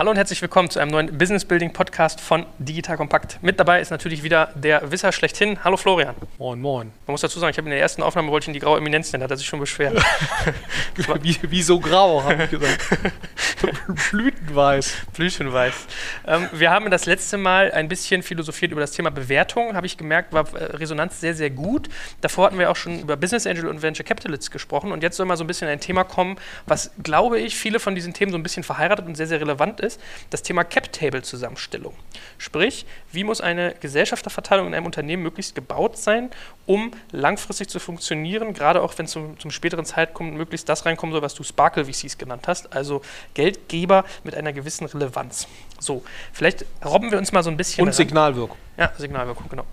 Hallo und herzlich willkommen zu einem neuen Business Building Podcast von Digital Kompakt. Mit dabei ist natürlich wieder der Wisser schlechthin. Hallo Florian. Moin, moin. Man muss dazu sagen, ich habe in der ersten Aufnahme wollte ich ihn die graue Eminenz nennen, hat er sich schon beschwert. wie, wie so grau, habe ich gesagt. Blütenweiß. Blütenweiß. Ähm, wir haben das letzte Mal ein bisschen philosophiert über das Thema Bewertung, habe ich gemerkt, war äh, Resonanz sehr, sehr gut. Davor hatten wir auch schon über Business Angel und Venture Capitalists gesprochen und jetzt soll mal so ein bisschen ein Thema kommen, was, glaube ich, viele von diesen Themen so ein bisschen verheiratet und sehr, sehr relevant ist ist, das Thema Cap-Table-Zusammenstellung. Sprich, wie muss eine Gesellschafterverteilung in einem Unternehmen möglichst gebaut sein, um langfristig zu funktionieren, gerade auch wenn zum, zum späteren Zeitpunkt möglichst das reinkommen soll, was du Sparkle VCs genannt hast, also Geldgeber mit einer gewissen Relevanz. So, vielleicht robben wir uns mal so ein bisschen. Und ran. Signalwirkung. Ja, Signalwirkung, genau.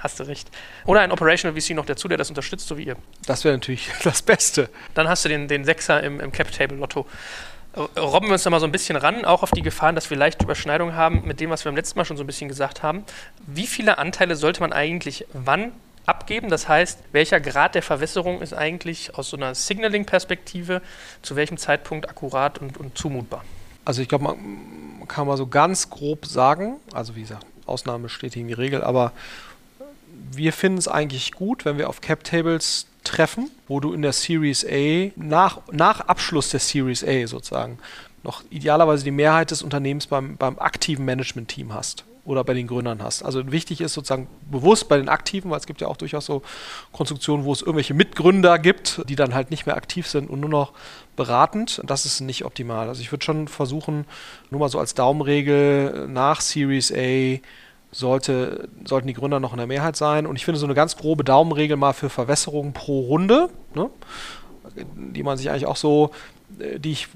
Hast du recht. Oder ein Operational VC noch dazu, der das unterstützt, so wie ihr. Das wäre natürlich das Beste. Dann hast du den, den Sechser im, im Cap-Table-Lotto robben wir uns da mal so ein bisschen ran, auch auf die Gefahren, dass wir leicht Überschneidungen haben mit dem, was wir beim letzten Mal schon so ein bisschen gesagt haben. Wie viele Anteile sollte man eigentlich wann abgeben? Das heißt, welcher Grad der Verwässerung ist eigentlich aus so einer Signaling-Perspektive zu welchem Zeitpunkt akkurat und, und zumutbar? Also ich glaube, man kann mal so ganz grob sagen, also wie gesagt, Ausnahme steht gegen die Regel, aber wir finden es eigentlich gut, wenn wir auf Cap-Tables treffen, wo du in der Series A nach, nach Abschluss der Series A sozusagen noch idealerweise die Mehrheit des Unternehmens beim, beim aktiven Management-Team hast oder bei den Gründern hast. Also wichtig ist sozusagen bewusst bei den Aktiven, weil es gibt ja auch durchaus so Konstruktionen, wo es irgendwelche Mitgründer gibt, die dann halt nicht mehr aktiv sind und nur noch beratend. Das ist nicht optimal. Also ich würde schon versuchen, nur mal so als Daumenregel nach Series A sollte, sollten die Gründer noch in der Mehrheit sein. Und ich finde so eine ganz grobe Daumenregel mal für Verwässerung pro Runde, ne, die man sich eigentlich auch so, äh, die ich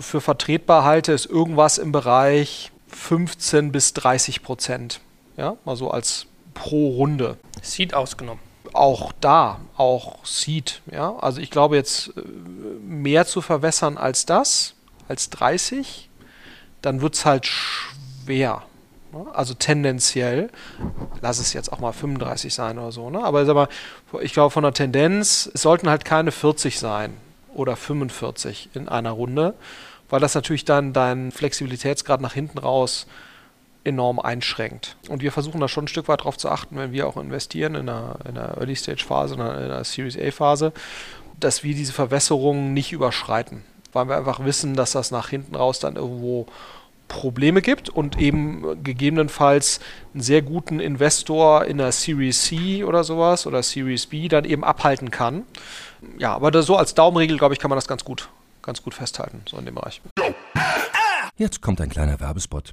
für vertretbar halte, ist irgendwas im Bereich 15 bis 30 Prozent. Ja, mal so als pro Runde. Seed ausgenommen. Auch da, auch Seed. Ja, also ich glaube jetzt äh, mehr zu verwässern als das, als 30, dann wird es halt schwer. Ne? Also tendenziell, lass es jetzt auch mal 35 sein oder so, ne? aber ich, mal, ich glaube von der Tendenz, es sollten halt keine 40 sein oder 45 in einer Runde, weil das natürlich dann deinen Flexibilitätsgrad nach hinten raus enorm einschränkt. Und wir versuchen da schon ein Stück weit darauf zu achten, wenn wir auch investieren in einer, in einer Early-Stage-Phase, in einer Series A-Phase, dass wir diese Verwässerungen nicht überschreiten, weil wir einfach wissen, dass das nach hinten raus dann irgendwo Probleme gibt und eben gegebenenfalls einen sehr guten Investor in der Series C oder sowas oder Series B dann eben abhalten kann. Ja, aber so als Daumenregel, glaube ich, kann man das ganz gut, ganz gut festhalten, so in dem Bereich. Jetzt kommt ein kleiner Werbespot.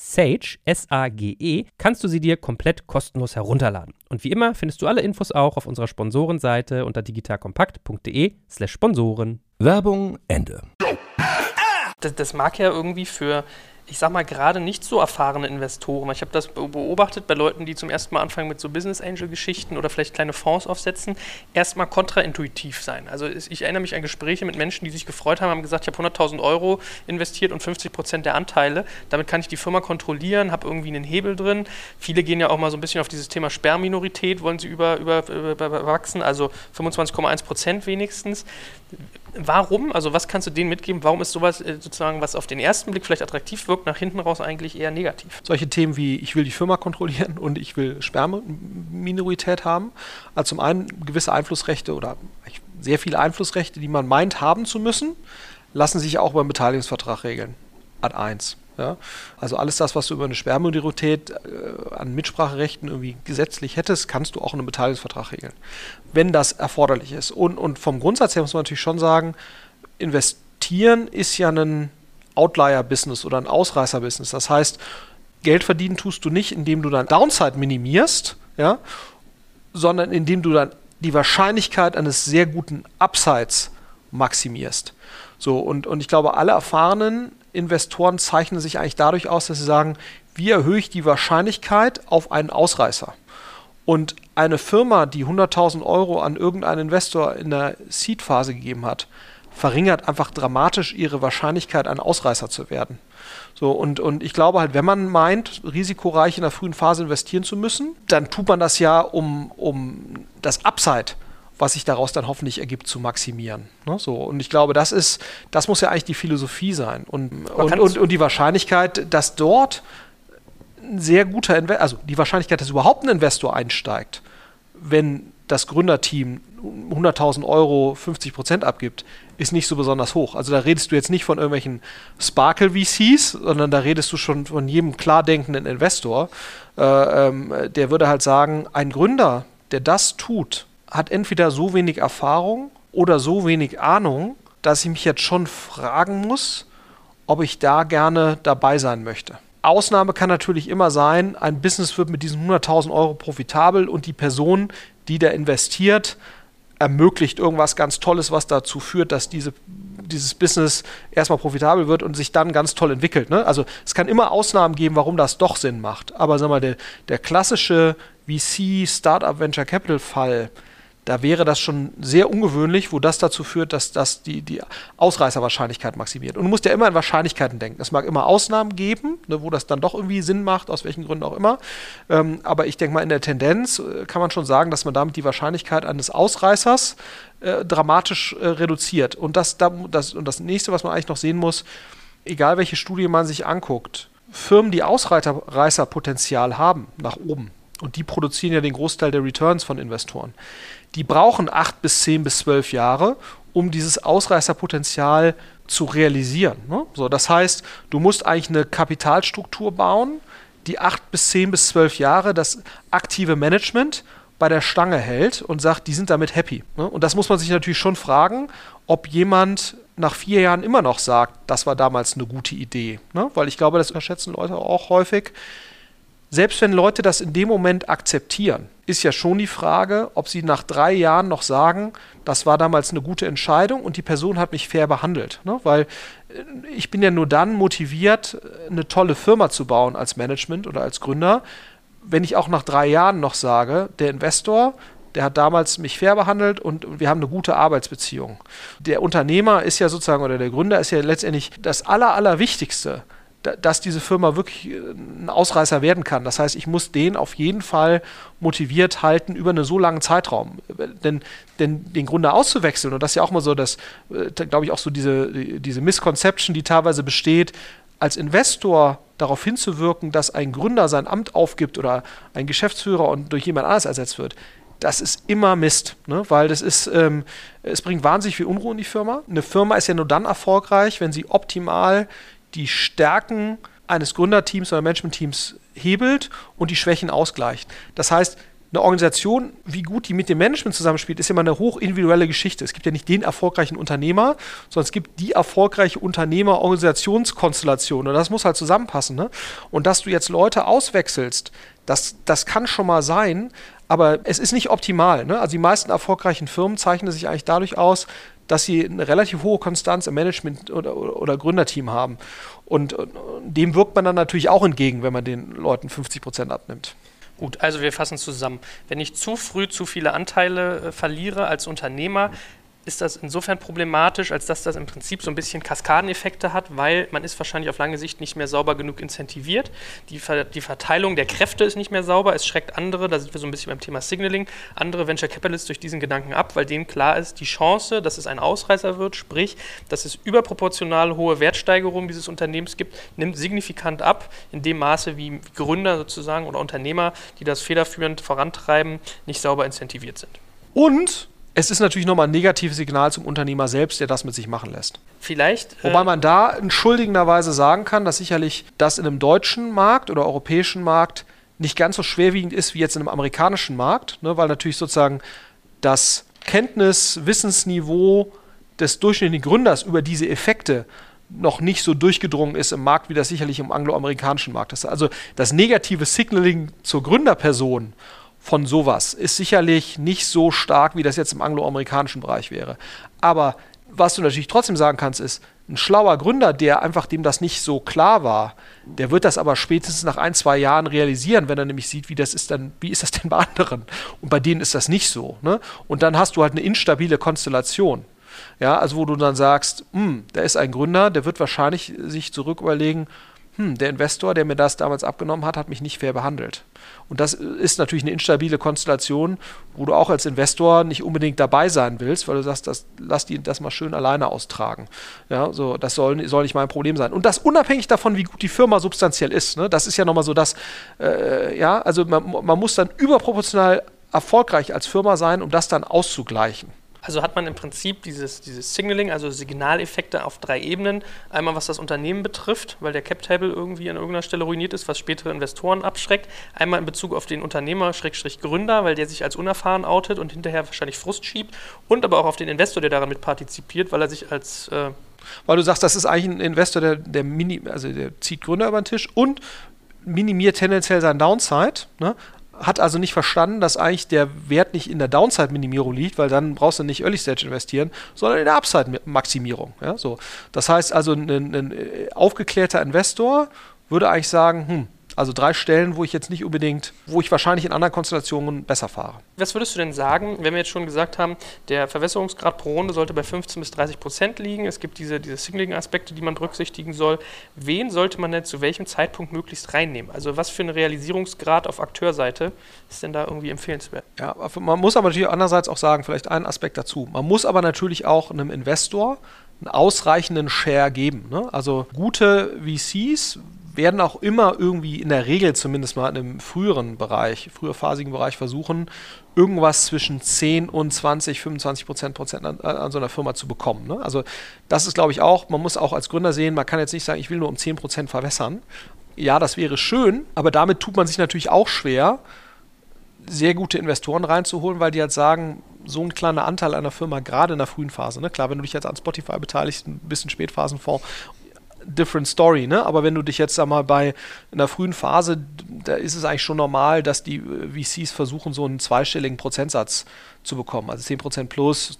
Sage, S-A-G-E, kannst du sie dir komplett kostenlos herunterladen. Und wie immer findest du alle Infos auch auf unserer Sponsorenseite unter digitalkompakt.de slash Sponsoren. Werbung Ende. Das, das mag ja irgendwie für ich sag mal, gerade nicht so erfahrene Investoren. Ich habe das beobachtet bei Leuten, die zum ersten Mal anfangen mit so Business Angel-Geschichten oder vielleicht kleine Fonds aufsetzen, erstmal kontraintuitiv sein. Also ich erinnere mich an Gespräche mit Menschen, die sich gefreut haben, haben gesagt, ich habe 100.000 Euro investiert und 50 Prozent der Anteile. Damit kann ich die Firma kontrollieren, habe irgendwie einen Hebel drin. Viele gehen ja auch mal so ein bisschen auf dieses Thema Sperrminorität, wollen sie über, über, über, überwachsen, also 25,1 Prozent wenigstens Warum? Also was kannst du denen mitgeben? Warum ist sowas äh, sozusagen, was auf den ersten Blick vielleicht attraktiv wirkt, nach hinten raus eigentlich eher negativ? Solche Themen wie ich will die Firma kontrollieren und ich will Sperrminorität haben. Also zum einen gewisse Einflussrechte oder sehr viele Einflussrechte, die man meint haben zu müssen, lassen sich auch beim Beteiligungsvertrag regeln. Ad 1. Ja? Also alles das, was du über eine Sperrminorität äh, an Mitspracherechten irgendwie gesetzlich hättest, kannst du auch in einem Beteiligungsvertrag regeln, wenn das erforderlich ist. Und, und vom Grundsatz her muss man natürlich schon sagen, investieren ist ja ein Outlier-Business oder ein Ausreißer-Business. Das heißt, Geld verdienen tust du nicht, indem du dein Downside minimierst, ja, sondern indem du dann die Wahrscheinlichkeit eines sehr guten Upsides maximierst. So, und, und ich glaube, alle erfahrenen Investoren zeichnen sich eigentlich dadurch aus, dass sie sagen, wie erhöhe ich die Wahrscheinlichkeit auf einen Ausreißer? Und eine Firma, die 100.000 Euro an irgendeinen Investor in der Seed-Phase gegeben hat, verringert einfach dramatisch ihre Wahrscheinlichkeit, ein Ausreißer zu werden. So, und, und ich glaube halt, wenn man meint, risikoreich in der frühen Phase investieren zu müssen, dann tut man das ja, um, um das Upside was sich daraus dann hoffentlich ergibt, zu maximieren. Ne? So, und ich glaube, das ist, das muss ja eigentlich die Philosophie sein. Und, und, und, und, die Wahrscheinlichkeit, dass dort ein sehr guter Investor, also die Wahrscheinlichkeit, dass überhaupt ein Investor einsteigt, wenn das Gründerteam 100.000 Euro 50 Prozent abgibt, ist nicht so besonders hoch. Also da redest du jetzt nicht von irgendwelchen Sparkle VCs, sondern da redest du schon von jedem klar denkenden Investor. Äh, ähm, der würde halt sagen, ein Gründer, der das tut, hat entweder so wenig Erfahrung oder so wenig Ahnung, dass ich mich jetzt schon fragen muss, ob ich da gerne dabei sein möchte. Ausnahme kann natürlich immer sein, ein Business wird mit diesen 100.000 Euro profitabel und die Person, die da investiert, ermöglicht irgendwas ganz Tolles, was dazu führt, dass diese, dieses Business erstmal profitabel wird und sich dann ganz toll entwickelt. Ne? Also es kann immer Ausnahmen geben, warum das doch Sinn macht. Aber sag mal, der, der klassische VC Startup Venture Capital Fall, da wäre das schon sehr ungewöhnlich, wo das dazu führt, dass das die, die Ausreißerwahrscheinlichkeit maximiert. Und du musst ja immer an Wahrscheinlichkeiten denken. Es mag immer Ausnahmen geben, ne, wo das dann doch irgendwie Sinn macht, aus welchen Gründen auch immer. Ähm, aber ich denke mal, in der Tendenz äh, kann man schon sagen, dass man damit die Wahrscheinlichkeit eines Ausreißers äh, dramatisch äh, reduziert. Und das, das, und das nächste, was man eigentlich noch sehen muss, egal welche Studie man sich anguckt, Firmen, die Ausreißerpotenzial haben nach oben, und die produzieren ja den Großteil der Returns von Investoren die brauchen acht bis zehn bis zwölf Jahre, um dieses Ausreißerpotenzial zu realisieren. Ne? So, das heißt, du musst eigentlich eine Kapitalstruktur bauen, die acht bis zehn bis zwölf Jahre das aktive Management bei der Stange hält und sagt, die sind damit happy. Ne? Und das muss man sich natürlich schon fragen, ob jemand nach vier Jahren immer noch sagt, das war damals eine gute Idee. Ne? Weil ich glaube, das unterschätzen Leute auch häufig selbst wenn Leute das in dem Moment akzeptieren, ist ja schon die Frage, ob sie nach drei Jahren noch sagen, das war damals eine gute Entscheidung und die Person hat mich fair behandelt. Ne? Weil äh, ich bin ja nur dann motiviert, eine tolle Firma zu bauen als Management oder als Gründer, wenn ich auch nach drei Jahren noch sage, der Investor, der hat damals mich fair behandelt und wir haben eine gute Arbeitsbeziehung. Der Unternehmer ist ja sozusagen, oder der Gründer ist ja letztendlich das Aller, Allerwichtigste dass diese Firma wirklich äh, ein Ausreißer werden kann. Das heißt, ich muss den auf jeden Fall motiviert halten über einen so langen Zeitraum. Denn, denn den Gründer auszuwechseln, und das ist ja auch mal so, dass, äh, glaube ich, auch so diese, diese Misconception, die teilweise besteht, als Investor darauf hinzuwirken, dass ein Gründer sein Amt aufgibt oder ein Geschäftsführer und durch jemand anderes ersetzt wird, das ist immer Mist, ne? weil das ist, ähm, es bringt wahnsinnig viel Unruhe in die Firma. Eine Firma ist ja nur dann erfolgreich, wenn sie optimal die Stärken eines Gründerteams oder Managementteams hebelt und die Schwächen ausgleicht. Das heißt, eine Organisation, wie gut die mit dem Management zusammenspielt, ist immer eine hochindividuelle Geschichte. Es gibt ja nicht den erfolgreichen Unternehmer, sondern es gibt die erfolgreiche Unternehmer-Organisationskonstellation. Und das muss halt zusammenpassen. Ne? Und dass du jetzt Leute auswechselst, das, das kann schon mal sein, aber es ist nicht optimal. Ne? Also die meisten erfolgreichen Firmen zeichnen sich eigentlich dadurch aus, dass sie eine relativ hohe Konstanz im Management oder, oder Gründerteam haben. Und, und, dem wirkt man dann natürlich auch entgegen, wenn man den Leuten 50 Prozent abnimmt. Gut, also wir fassen zusammen. Wenn ich zu früh zu viele Anteile äh, verliere als Unternehmer, ist das insofern problematisch, als dass das im Prinzip so ein bisschen Kaskadeneffekte hat, weil man ist wahrscheinlich auf lange Sicht nicht mehr sauber genug incentiviert. Die, Ver die Verteilung der Kräfte ist nicht mehr sauber. Es schreckt andere, da sind wir so ein bisschen beim Thema Signaling, andere Venture Capitalists durch diesen Gedanken ab, weil denen klar ist, die Chance, dass es ein Ausreißer wird, sprich, dass es überproportional hohe Wertsteigerungen dieses Unternehmens gibt, nimmt signifikant ab, in dem Maße, wie Gründer sozusagen oder Unternehmer, die das federführend vorantreiben, nicht sauber incentiviert sind. Und es ist natürlich nochmal ein negatives Signal zum Unternehmer selbst, der das mit sich machen lässt. Vielleicht. Wobei äh, man da entschuldigenderweise sagen kann, dass sicherlich das in einem deutschen Markt oder europäischen Markt nicht ganz so schwerwiegend ist wie jetzt in einem amerikanischen Markt, ne, weil natürlich sozusagen das Kenntnis-, Wissensniveau des durchschnittlichen Gründers über diese Effekte noch nicht so durchgedrungen ist im Markt, wie das sicherlich im angloamerikanischen Markt ist. Also das negative Signaling zur Gründerperson von sowas ist sicherlich nicht so stark, wie das jetzt im angloamerikanischen Bereich wäre. Aber was du natürlich trotzdem sagen kannst, ist, ein schlauer Gründer, der einfach dem das nicht so klar war, der wird das aber spätestens nach ein, zwei Jahren realisieren, wenn er nämlich sieht, wie das ist dann, wie ist das denn bei anderen? Und bei denen ist das nicht so. Ne? Und dann hast du halt eine instabile Konstellation. Ja, also wo du dann sagst, hm, da ist ein Gründer, der wird wahrscheinlich sich zurück überlegen, hm, der Investor, der mir das damals abgenommen hat, hat mich nicht fair behandelt. Und das ist natürlich eine instabile Konstellation, wo du auch als Investor nicht unbedingt dabei sein willst, weil du sagst, das, lass die das mal schön alleine austragen. Ja, so, das soll, soll nicht mein Problem sein. Und das unabhängig davon, wie gut die Firma substanziell ist. Ne? Das ist ja nochmal so das, äh, ja, also man, man muss dann überproportional erfolgreich als Firma sein, um das dann auszugleichen. Also hat man im Prinzip dieses, dieses Signaling, also Signaleffekte auf drei Ebenen. Einmal was das Unternehmen betrifft, weil der Cap-Table irgendwie an irgendeiner Stelle ruiniert ist, was spätere Investoren abschreckt. Einmal in Bezug auf den Unternehmer, Schrägstrich Gründer, weil der sich als unerfahren outet und hinterher wahrscheinlich Frust schiebt. Und aber auch auf den Investor, der daran mit partizipiert, weil er sich als äh weil du sagst, das ist eigentlich ein Investor, der, der, mini, also der zieht Gründer über den Tisch und minimiert tendenziell sein Downside. Ne? Hat also nicht verstanden, dass eigentlich der Wert nicht in der Downside-Minimierung liegt, weil dann brauchst du nicht Early Stage investieren, sondern in der Upside-Maximierung. Ja, so. Das heißt also, ein, ein aufgeklärter Investor würde eigentlich sagen, hm, also drei Stellen, wo ich jetzt nicht unbedingt, wo ich wahrscheinlich in anderen Konstellationen besser fahre. Was würdest du denn sagen, wenn wir jetzt schon gesagt haben, der Verwässerungsgrad pro Runde sollte bei 15 bis 30 Prozent liegen, es gibt diese, diese Signaling-Aspekte, die man berücksichtigen soll. Wen sollte man denn zu welchem Zeitpunkt möglichst reinnehmen? Also was für ein Realisierungsgrad auf Akteurseite ist denn da irgendwie empfehlenswert? Ja, man muss aber natürlich andererseits auch sagen, vielleicht einen Aspekt dazu. Man muss aber natürlich auch einem Investor einen ausreichenden Share geben. Ne? Also gute VCs werden auch immer irgendwie in der Regel zumindest mal in einem früheren Bereich, früherphasigen Bereich versuchen, irgendwas zwischen 10 und 20, 25 Prozent, Prozent an, an, so einer Firma zu bekommen. Ne? Also das ist, glaube ich, auch, man muss auch als Gründer sehen, man kann jetzt nicht sagen, ich will nur um 10 Prozent verwässern. Ja, das wäre schön, aber damit tut man sich natürlich auch schwer, sehr gute Investoren reinzuholen, weil die halt sagen, so ein kleiner Anteil einer Firma, gerade in der frühen Phase, ne? klar, wenn du dich jetzt an Spotify beteiligst, ein bisschen Spätphasenfonds different story, ne? Aber wenn du dich jetzt einmal bei einer frühen Phase, da ist es eigentlich schon normal, dass die äh, VCs versuchen, so einen zweistelligen Prozentsatz zu bekommen. Also 10% plus,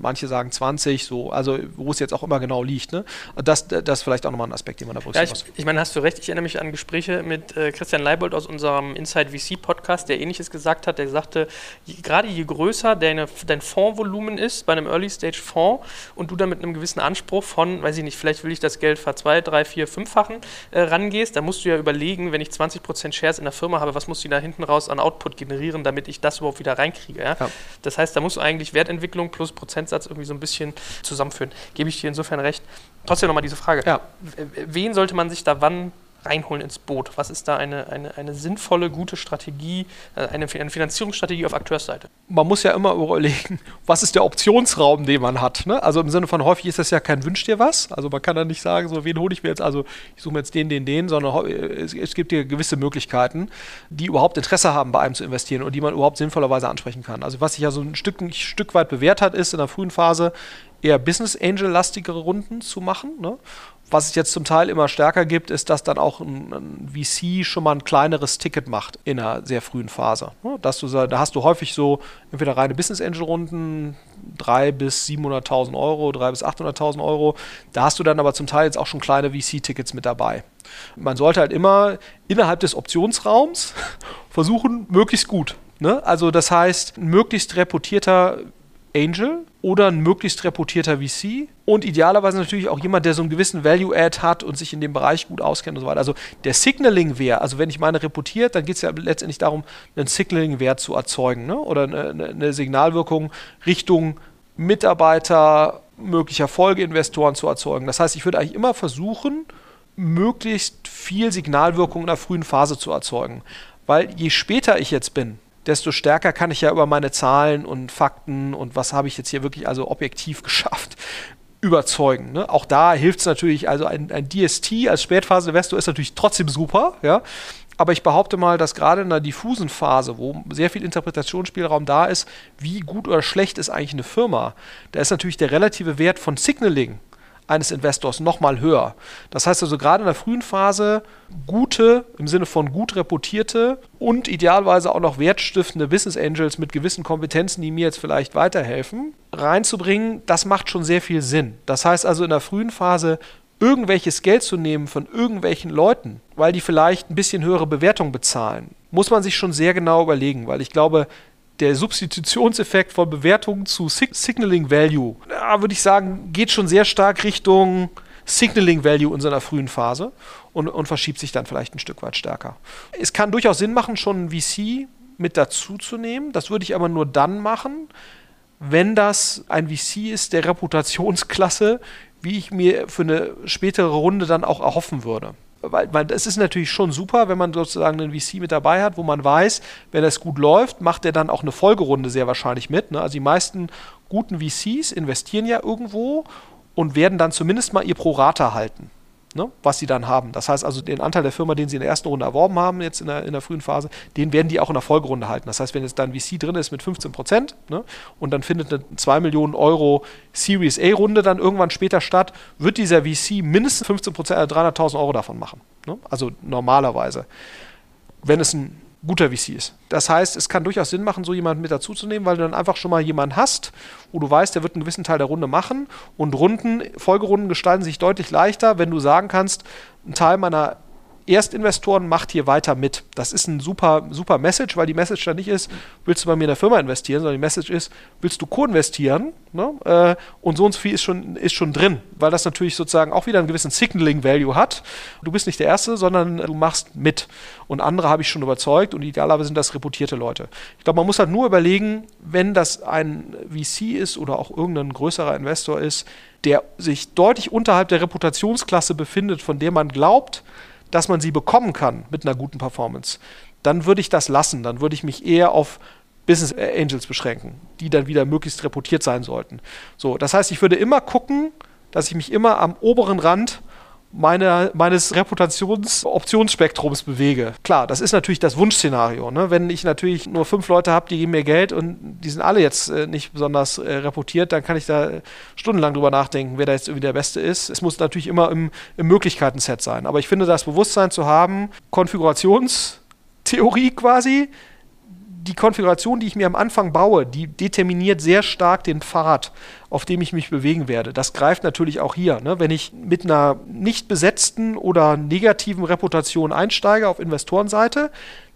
manche sagen 20, so, also wo es jetzt auch immer genau liegt. Ne? Das, das ist vielleicht auch nochmal ein Aspekt, den man da berücksichtigen ja, ich, muss. Ich meine, hast du recht, ich erinnere mich an Gespräche mit äh, Christian Leibold aus unserem Inside VC Podcast, der ähnliches gesagt hat. Der sagte, je, gerade je größer deine, dein Fondsvolumen ist bei einem Early Stage Fonds und du dann mit einem gewissen Anspruch von, weiß ich nicht, vielleicht will ich das Geld ver zwei, drei, vier, fünffachen äh, rangehst, dann musst du ja überlegen, wenn ich 20% Shares in der Firma habe, was muss die da hinten raus an Output generieren, damit ich das überhaupt wieder reinkriege. Ja? Ja. Das heißt, da muss eigentlich Wertentwicklung plus Prozentsatz irgendwie so ein bisschen zusammenführen. Gebe ich dir insofern recht. Trotzdem nochmal diese Frage. Ja. Wen sollte man sich da wann reinholen ins Boot? Was ist da eine, eine, eine sinnvolle, gute Strategie, äh, eine, eine Finanzierungsstrategie auf Akteursseite? Man muss ja immer überlegen, was ist der Optionsraum, den man hat. Ne? Also im Sinne von häufig ist das ja kein Wünsch dir was. Also man kann da nicht sagen, so wen hole ich mir jetzt, also ich suche mir jetzt den, den, den, sondern es, es gibt hier gewisse Möglichkeiten, die überhaupt Interesse haben, bei einem zu investieren und die man überhaupt sinnvollerweise ansprechen kann. Also was sich ja so ein Stück, ein Stück weit bewährt hat, ist in der frühen Phase eher Business Angel-lastigere Runden zu machen. Ne? Was es jetzt zum Teil immer stärker gibt, ist, dass dann auch ein, ein VC schon mal ein kleineres Ticket macht in einer sehr frühen Phase. Ne? Dass du, da hast du häufig so entweder reine Business Angel Runden, 3 bis 700.000 Euro, 3 bis 800.000 Euro. Da hast du dann aber zum Teil jetzt auch schon kleine VC-Tickets mit dabei. Man sollte halt immer innerhalb des Optionsraums versuchen, möglichst gut. Ne? Also das heißt, ein möglichst reputierter Angel oder ein möglichst reputierter VC und idealerweise natürlich auch jemand, der so einen gewissen Value-Add hat und sich in dem Bereich gut auskennt und so weiter. Also der Signaling-Wert, also wenn ich meine reputiert, dann geht es ja letztendlich darum, einen Signaling-Wert zu erzeugen ne? oder eine, eine Signalwirkung Richtung Mitarbeiter, möglicher Folgeinvestoren zu erzeugen. Das heißt, ich würde eigentlich immer versuchen, möglichst viel Signalwirkung in der frühen Phase zu erzeugen. Weil je später ich jetzt bin, desto stärker kann ich ja über meine Zahlen und Fakten und was habe ich jetzt hier wirklich also objektiv geschafft, überzeugen. Ne? Auch da hilft es natürlich, also ein, ein DST als Spätphase-Investor ist natürlich trotzdem super, ja. Aber ich behaupte mal, dass gerade in einer diffusen Phase, wo sehr viel Interpretationsspielraum da ist, wie gut oder schlecht ist eigentlich eine Firma, da ist natürlich der relative Wert von Signaling eines Investors nochmal höher. Das heißt also gerade in der frühen Phase gute, im Sinne von gut reputierte und idealerweise auch noch wertstiftende Business Angels mit gewissen Kompetenzen, die mir jetzt vielleicht weiterhelfen, reinzubringen, das macht schon sehr viel Sinn. Das heißt also in der frühen Phase irgendwelches Geld zu nehmen von irgendwelchen Leuten, weil die vielleicht ein bisschen höhere Bewertung bezahlen, muss man sich schon sehr genau überlegen, weil ich glaube, der Substitutionseffekt von Bewertung zu Sig Signaling Value, da würde ich sagen, geht schon sehr stark Richtung Signaling Value in seiner frühen Phase und, und verschiebt sich dann vielleicht ein Stück weit stärker. Es kann durchaus Sinn machen, schon ein VC mit dazu zu nehmen. Das würde ich aber nur dann machen, wenn das ein VC ist der Reputationsklasse, wie ich mir für eine spätere Runde dann auch erhoffen würde weil, weil es ist natürlich schon super, wenn man sozusagen einen VC mit dabei hat, wo man weiß, wenn das gut läuft, macht er dann auch eine Folgerunde sehr wahrscheinlich mit. Ne? Also die meisten guten VCs investieren ja irgendwo und werden dann zumindest mal ihr Pro-Rata halten ne, was sie dann haben. Das heißt also, den Anteil der Firma, den sie in der ersten Runde erworben haben, jetzt in der, in der frühen Phase, den werden die auch in der Folgerunde halten. Das heißt, wenn jetzt dann VC drin ist mit 15 Prozent ne, und dann findet eine 2 Millionen Euro Series A-Runde dann irgendwann später statt, wird dieser VC mindestens 15 Prozent, also 300.000 Euro davon machen. Ne? Also normalerweise. Wenn es ein guter VC ist. Das heißt, es kann durchaus Sinn machen, so jemanden mit dazuzunehmen, weil du dann einfach schon mal jemanden hast, wo du weißt, der wird einen gewissen Teil der Runde machen und Runden, Folgerunden gestalten sich deutlich leichter, wenn du sagen kannst, ein Teil meiner Erstinvestoren macht hier weiter mit. Das ist ein super, super Message, weil die Message dann nicht ist, willst du bei mir in der Firma investieren, sondern die Message ist, willst du co-investieren? Ne? Äh, und so und so viel ist schon, ist schon drin, weil das natürlich sozusagen auch wieder einen gewissen Signaling-Value hat. Du bist nicht der Erste, sondern du machst mit. Und andere habe ich schon überzeugt und idealerweise sind das reputierte Leute. Ich glaube, man muss halt nur überlegen, wenn das ein VC ist oder auch irgendein größerer Investor ist, der sich deutlich unterhalb der Reputationsklasse befindet, von der man glaubt, dass man sie bekommen kann mit einer guten Performance, dann würde ich das lassen. Dann würde ich mich eher auf Business Angels beschränken, die dann wieder möglichst reputiert sein sollten. So, das heißt, ich würde immer gucken, dass ich mich immer am oberen Rand meine, meines Reputationsoptionsspektrums bewege. Klar, das ist natürlich das Wunschszenario. Ne? Wenn ich natürlich nur fünf Leute habe, die geben mir Geld und die sind alle jetzt äh, nicht besonders äh, reputiert, dann kann ich da stundenlang drüber nachdenken, wer da jetzt irgendwie der Beste ist. Es muss natürlich immer im, im Möglichkeiten-Set sein. Aber ich finde, das Bewusstsein zu haben, Konfigurationstheorie quasi, die Konfiguration, die ich mir am Anfang baue, die determiniert sehr stark den Pfad, auf dem ich mich bewegen werde. Das greift natürlich auch hier. Ne? Wenn ich mit einer nicht besetzten oder negativen Reputation einsteige auf Investorenseite,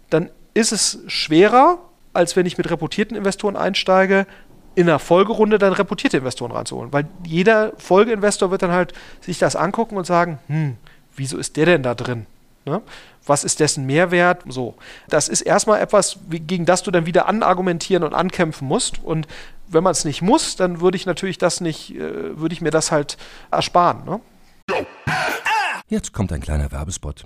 dann ist es schwerer, als wenn ich mit reputierten Investoren einsteige, in der Folgerunde dann reputierte Investoren reinzuholen. Weil jeder Folgeinvestor wird dann halt sich das angucken und sagen, hm, wieso ist der denn da drin? Ne? Was ist dessen Mehrwert? So. Das ist erstmal etwas, gegen das du dann wieder anargumentieren und ankämpfen musst. Und wenn man es nicht muss, dann würde ich natürlich das nicht, äh, würde ich mir das halt ersparen. Ne? Jetzt kommt ein kleiner Werbespot.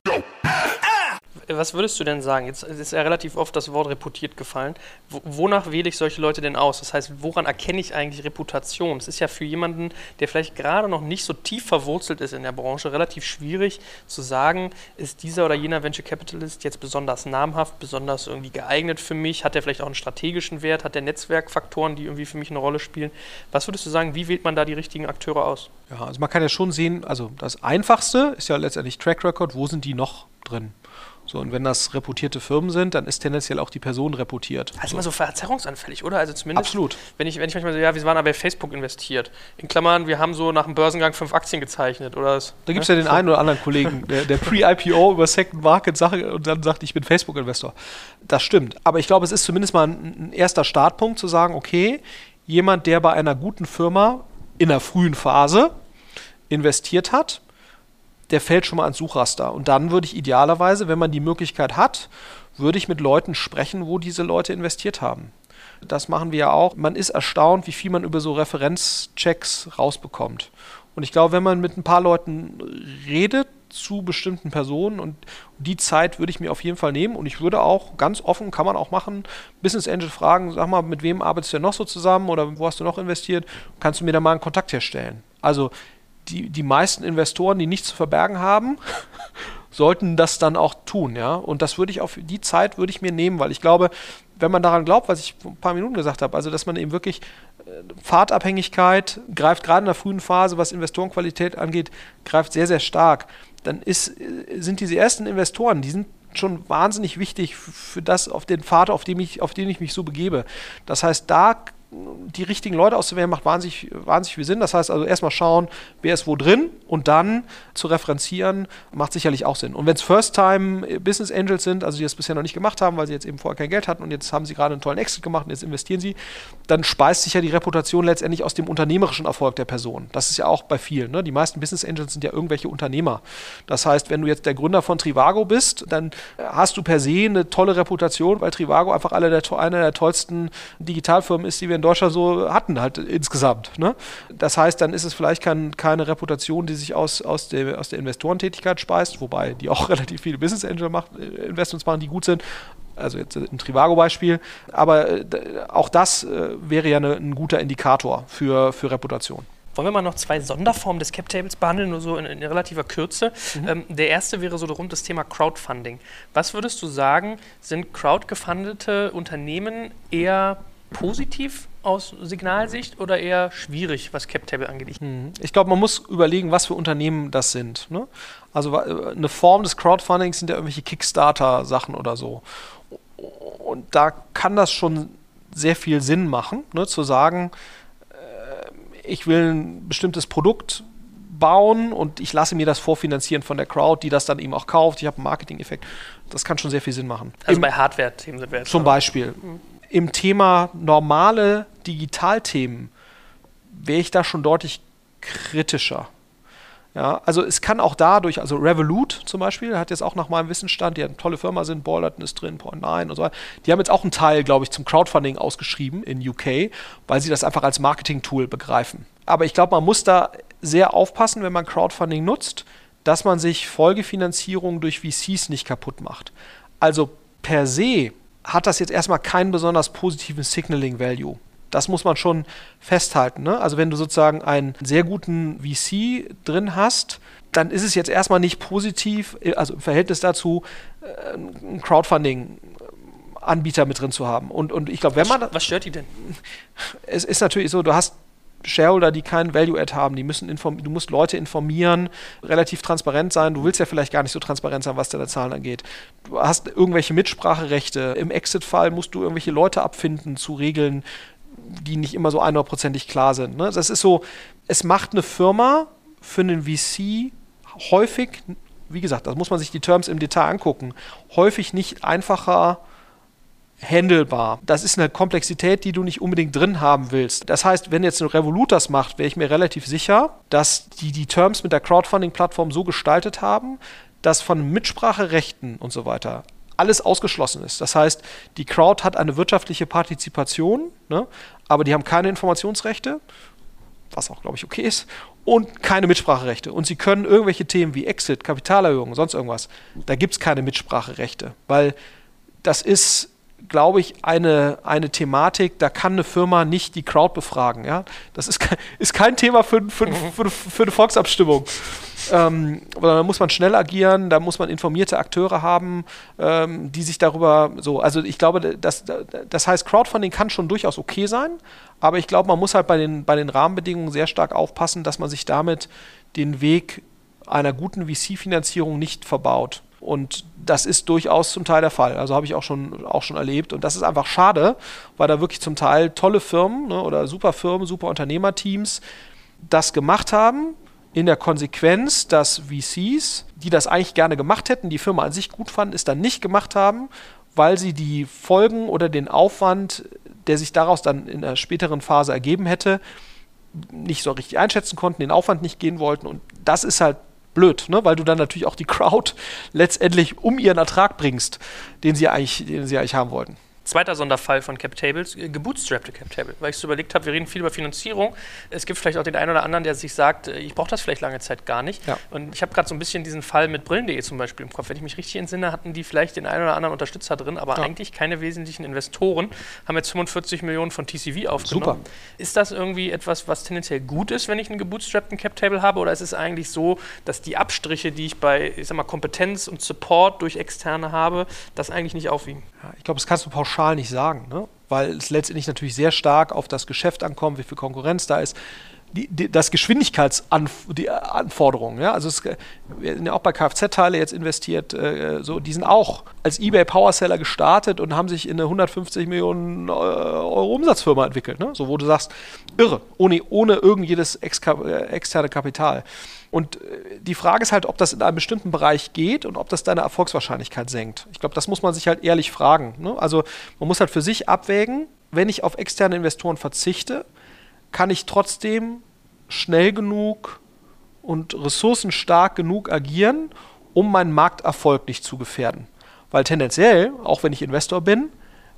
Was würdest du denn sagen? Jetzt ist ja relativ oft das Wort reputiert gefallen. Wo, wonach wähle ich solche Leute denn aus? Das heißt, woran erkenne ich eigentlich Reputation? Es ist ja für jemanden, der vielleicht gerade noch nicht so tief verwurzelt ist in der Branche, relativ schwierig zu sagen, ist dieser oder jener Venture Capitalist jetzt besonders namhaft, besonders irgendwie geeignet für mich? Hat der vielleicht auch einen strategischen Wert? Hat der Netzwerkfaktoren, die irgendwie für mich eine Rolle spielen? Was würdest du sagen, wie wählt man da die richtigen Akteure aus? Ja, also man kann ja schon sehen, also das Einfachste ist ja letztendlich Track Record, wo sind die noch drin? So, und wenn das reputierte Firmen sind, dann ist tendenziell auch die Person reputiert. Also so. immer so verzerrungsanfällig, oder? Also zumindest. Absolut. Wenn ich, wenn ich manchmal so, ja, wir waren aber bei Facebook investiert. In Klammern, wir haben so nach dem Börsengang fünf Aktien gezeichnet, oder? Das, da gibt es ne? ja den einen oder anderen Kollegen, der, der Pre-IPO über Second Market sagt und dann sagt, ich bin Facebook-Investor. Das stimmt. Aber ich glaube, es ist zumindest mal ein, ein erster Startpunkt zu sagen, okay, jemand, der bei einer guten Firma in einer frühen Phase investiert hat, der fällt schon mal ans Suchraster. Und dann würde ich idealerweise, wenn man die Möglichkeit hat, würde ich mit Leuten sprechen, wo diese Leute investiert haben. Das machen wir ja auch. Man ist erstaunt, wie viel man über so Referenzchecks rausbekommt. Und ich glaube, wenn man mit ein paar Leuten redet zu bestimmten Personen und die Zeit würde ich mir auf jeden Fall nehmen und ich würde auch ganz offen, kann man auch machen, Business Angel fragen, sag mal, mit wem arbeitest du denn noch so zusammen oder wo hast du noch investiert? Kannst du mir da mal einen Kontakt herstellen? Also die, die meisten Investoren, die nichts zu verbergen haben, sollten das dann auch tun, ja. Und das würde ich auf die Zeit würde ich mir nehmen, weil ich glaube, wenn man daran glaubt, was ich vor ein paar Minuten gesagt habe, also dass man eben wirklich äh, Fahrtabhängigkeit greift gerade in der frühen Phase, was Investorenqualität angeht, greift sehr, sehr stark, dann ist, äh, sind diese ersten Investoren, die sind schon wahnsinnig wichtig für das, auf den Pfad, auf dem ich, auf den ich mich so begebe. Das heißt, da die richtigen Leute auszuwählen, macht wahnsinnig, wahnsinnig viel Sinn. Das heißt also erstmal schauen, wer ist wo drin und dann zu referenzieren, macht sicherlich auch Sinn. Und wenn es First-Time-Business Angels sind, also die das bisher noch nicht gemacht haben, weil sie jetzt eben vorher kein Geld hatten und jetzt haben sie gerade einen tollen Exit gemacht und jetzt investieren sie, dann speist sich ja die Reputation letztendlich aus dem unternehmerischen Erfolg der Person. Das ist ja auch bei vielen. Ne? Die meisten Business Angels sind ja irgendwelche Unternehmer. Das heißt, wenn du jetzt der Gründer von Trivago bist, dann hast du per se eine tolle Reputation, weil Trivago einfach eine der, eine der tollsten Digitalfirmen ist, die wir in Deutschland so hatten, halt insgesamt. Ne? Das heißt, dann ist es vielleicht kein, keine Reputation, die sich aus, aus, der, aus der Investorentätigkeit speist, wobei die auch relativ viele Business Angel macht, äh, Investments machen, die gut sind. Also jetzt ein Trivago-Beispiel. Aber äh, auch das äh, wäre ja eine, ein guter Indikator für, für Reputation. Wollen wir mal noch zwei Sonderformen des Cap-Tables behandeln, nur so in, in relativer Kürze? Mhm. Ähm, der erste wäre so rund das Thema Crowdfunding. Was würdest du sagen, sind crowdgefundete Unternehmen eher positiv aus Signalsicht oder eher schwierig, was CapTable angeht? Ich glaube, man muss überlegen, was für Unternehmen das sind. Ne? Also äh, eine Form des Crowdfundings sind ja irgendwelche Kickstarter-Sachen oder so. Und da kann das schon sehr viel Sinn machen, ne? zu sagen, äh, ich will ein bestimmtes Produkt bauen und ich lasse mir das vorfinanzieren von der Crowd, die das dann eben auch kauft. Ich habe einen Marketing-Effekt. Das kann schon sehr viel Sinn machen. Also Im, bei Hardware-Themen sind wir jetzt. Zum Beispiel. Mhm im Thema normale Digitalthemen wäre ich da schon deutlich kritischer. Ja, also es kann auch dadurch, also Revolut zum Beispiel, hat jetzt auch nach meinem Wissensstand, die eine tolle Firma sind, Ballerton ist drin, Point9 und so weiter, die haben jetzt auch einen Teil, glaube ich, zum Crowdfunding ausgeschrieben in UK, weil sie das einfach als Marketing-Tool begreifen. Aber ich glaube, man muss da sehr aufpassen, wenn man Crowdfunding nutzt, dass man sich Folgefinanzierung durch VCs nicht kaputt macht. Also per se hat das jetzt erstmal keinen besonders positiven Signaling Value. Das muss man schon festhalten. Ne? Also wenn du sozusagen einen sehr guten VC drin hast, dann ist es jetzt erstmal nicht positiv, also im Verhältnis dazu, äh, ein Crowdfunding-Anbieter mit drin zu haben. Und, und ich glaube, wenn man. Was stört die denn? Es ist natürlich so, du hast Shareholder, die keinen Value-Add haben, die müssen du musst Leute informieren, relativ transparent sein. Du willst ja vielleicht gar nicht so transparent sein, was deine Zahlen angeht. Du hast irgendwelche Mitspracherechte. Im Exit-Fall musst du irgendwelche Leute abfinden zu Regeln, die nicht immer so 100%ig klar sind. Ne? Das ist so, es macht eine Firma für einen VC häufig wie gesagt, da muss man sich die Terms im Detail angucken, häufig nicht einfacher handelbar. Das ist eine Komplexität, die du nicht unbedingt drin haben willst. Das heißt, wenn jetzt ein Revolut das macht, wäre ich mir relativ sicher, dass die die Terms mit der Crowdfunding-Plattform so gestaltet haben, dass von Mitspracherechten und so weiter alles ausgeschlossen ist. Das heißt, die Crowd hat eine wirtschaftliche Partizipation, ne, aber die haben keine Informationsrechte, was auch, glaube ich, okay ist, und keine Mitspracherechte. Und sie können irgendwelche Themen wie Exit, Kapitalerhöhung, sonst irgendwas, da gibt es keine Mitspracherechte, weil das ist glaube ich, eine, eine Thematik, da kann eine Firma nicht die Crowd befragen. Ja? Das ist, kein, ist kein Thema für, für, für, für eine Volksabstimmung. Ähm, da muss man schnell agieren, da muss man informierte Akteure haben, ähm, die sich darüber so, also ich glaube, das, das heißt, Crowdfunding kann schon durchaus okay sein, aber ich glaube, man muss halt bei den, bei den Rahmenbedingungen sehr stark aufpassen, dass man sich damit den Weg einer guten VC-Finanzierung nicht verbaut. Und das ist durchaus zum Teil der Fall. Also habe ich auch schon, auch schon erlebt. Und das ist einfach schade, weil da wirklich zum Teil tolle Firmen ne, oder super Firmen, super Unternehmerteams das gemacht haben. In der Konsequenz, dass VCs, die das eigentlich gerne gemacht hätten, die Firma an sich gut fanden, es dann nicht gemacht haben, weil sie die Folgen oder den Aufwand, der sich daraus dann in der späteren Phase ergeben hätte, nicht so richtig einschätzen konnten, den Aufwand nicht gehen wollten. Und das ist halt blöd, ne? weil du dann natürlich auch die Crowd letztendlich um ihren Ertrag bringst, den sie eigentlich, den sie eigentlich haben wollten. Zweiter Sonderfall von CapTables, äh, gebootstrappte CapTable. Weil ich so überlegt habe, wir reden viel über Finanzierung. Es gibt vielleicht auch den einen oder anderen, der sich sagt, äh, ich brauche das vielleicht lange Zeit gar nicht. Ja. Und ich habe gerade so ein bisschen diesen Fall mit Brillen.de zum Beispiel im Kopf. Wenn ich mich richtig entsinne, hatten die vielleicht den einen oder anderen Unterstützer drin, aber ja. eigentlich keine wesentlichen Investoren. Haben jetzt 45 Millionen von TCV aufgenommen. Super. Ist das irgendwie etwas, was tendenziell gut ist, wenn ich einen gebootstrappten CapTable habe? Oder ist es eigentlich so, dass die Abstriche, die ich bei ich sag mal, Kompetenz und Support durch Externe habe, das eigentlich nicht aufwiegen? Ja, ich glaube, das kannst du pauschal pauschal nicht sagen, ne? weil es letztendlich natürlich sehr stark auf das Geschäft ankommt, wie viel Konkurrenz da ist. Die, die, das Geschwindigkeitsanforderungen, ja, also es, wir sind ja auch bei Kfz-Teile jetzt investiert, äh, so, die sind auch als eBay Powerseller gestartet und haben sich in eine 150 Millionen äh, Euro Umsatzfirma entwickelt, ne? so wo du sagst, irre, ohne, ohne irgend jedes äh, externe Kapital. Und äh, die Frage ist halt, ob das in einem bestimmten Bereich geht und ob das deine Erfolgswahrscheinlichkeit senkt. Ich glaube, das muss man sich halt ehrlich fragen. Ne? Also man muss halt für sich abwägen, wenn ich auf externe Investoren verzichte, kann ich trotzdem schnell genug und ressourcenstark genug agieren, um meinen Markterfolg nicht zu gefährden. Weil tendenziell, auch wenn ich Investor bin,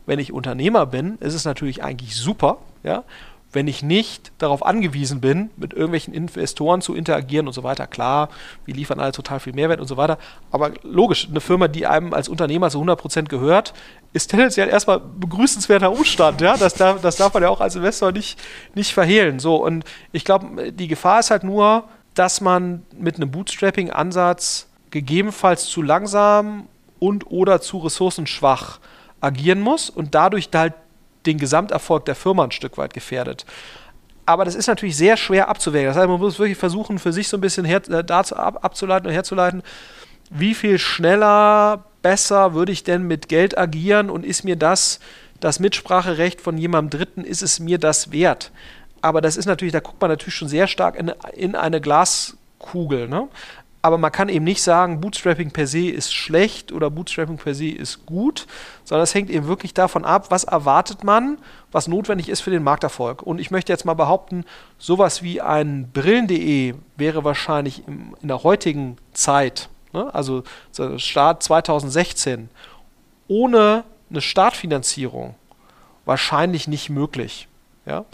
wenn ich Unternehmer bin, ist es natürlich eigentlich super, ja, wenn ich nicht darauf angewiesen bin, mit irgendwelchen Investoren zu interagieren und so weiter. Klar, wir liefern alle total viel Mehrwert und so weiter. Aber logisch, eine Firma, die einem als Unternehmer zu 100% gehört, ist tendenziell erstmal begrüßenswerter Umstand. Ja? Das, darf, das darf man ja auch als Investor nicht, nicht verhehlen. So, und ich glaube, die Gefahr ist halt nur, dass man mit einem Bootstrapping-Ansatz gegebenenfalls zu langsam und oder zu ressourcenschwach agieren muss und dadurch halt den Gesamterfolg der Firma ein Stück weit gefährdet. Aber das ist natürlich sehr schwer abzuwägen. Das heißt, man muss wirklich versuchen, für sich so ein bisschen her, äh, dazu ab, abzuleiten und herzuleiten, wie viel schneller, besser würde ich denn mit Geld agieren und ist mir das, das Mitspracherecht von jemandem Dritten, ist es mir das wert? Aber das ist natürlich, da guckt man natürlich schon sehr stark in, in eine Glaskugel. Ne? Aber man kann eben nicht sagen, Bootstrapping per se ist schlecht oder Bootstrapping per se ist gut, sondern es hängt eben wirklich davon ab, was erwartet man, was notwendig ist für den Markterfolg. Und ich möchte jetzt mal behaupten, sowas wie ein Brillen.de wäre wahrscheinlich im, in der heutigen Zeit, ne, also Start 2016, ohne eine Startfinanzierung wahrscheinlich nicht möglich. Ja?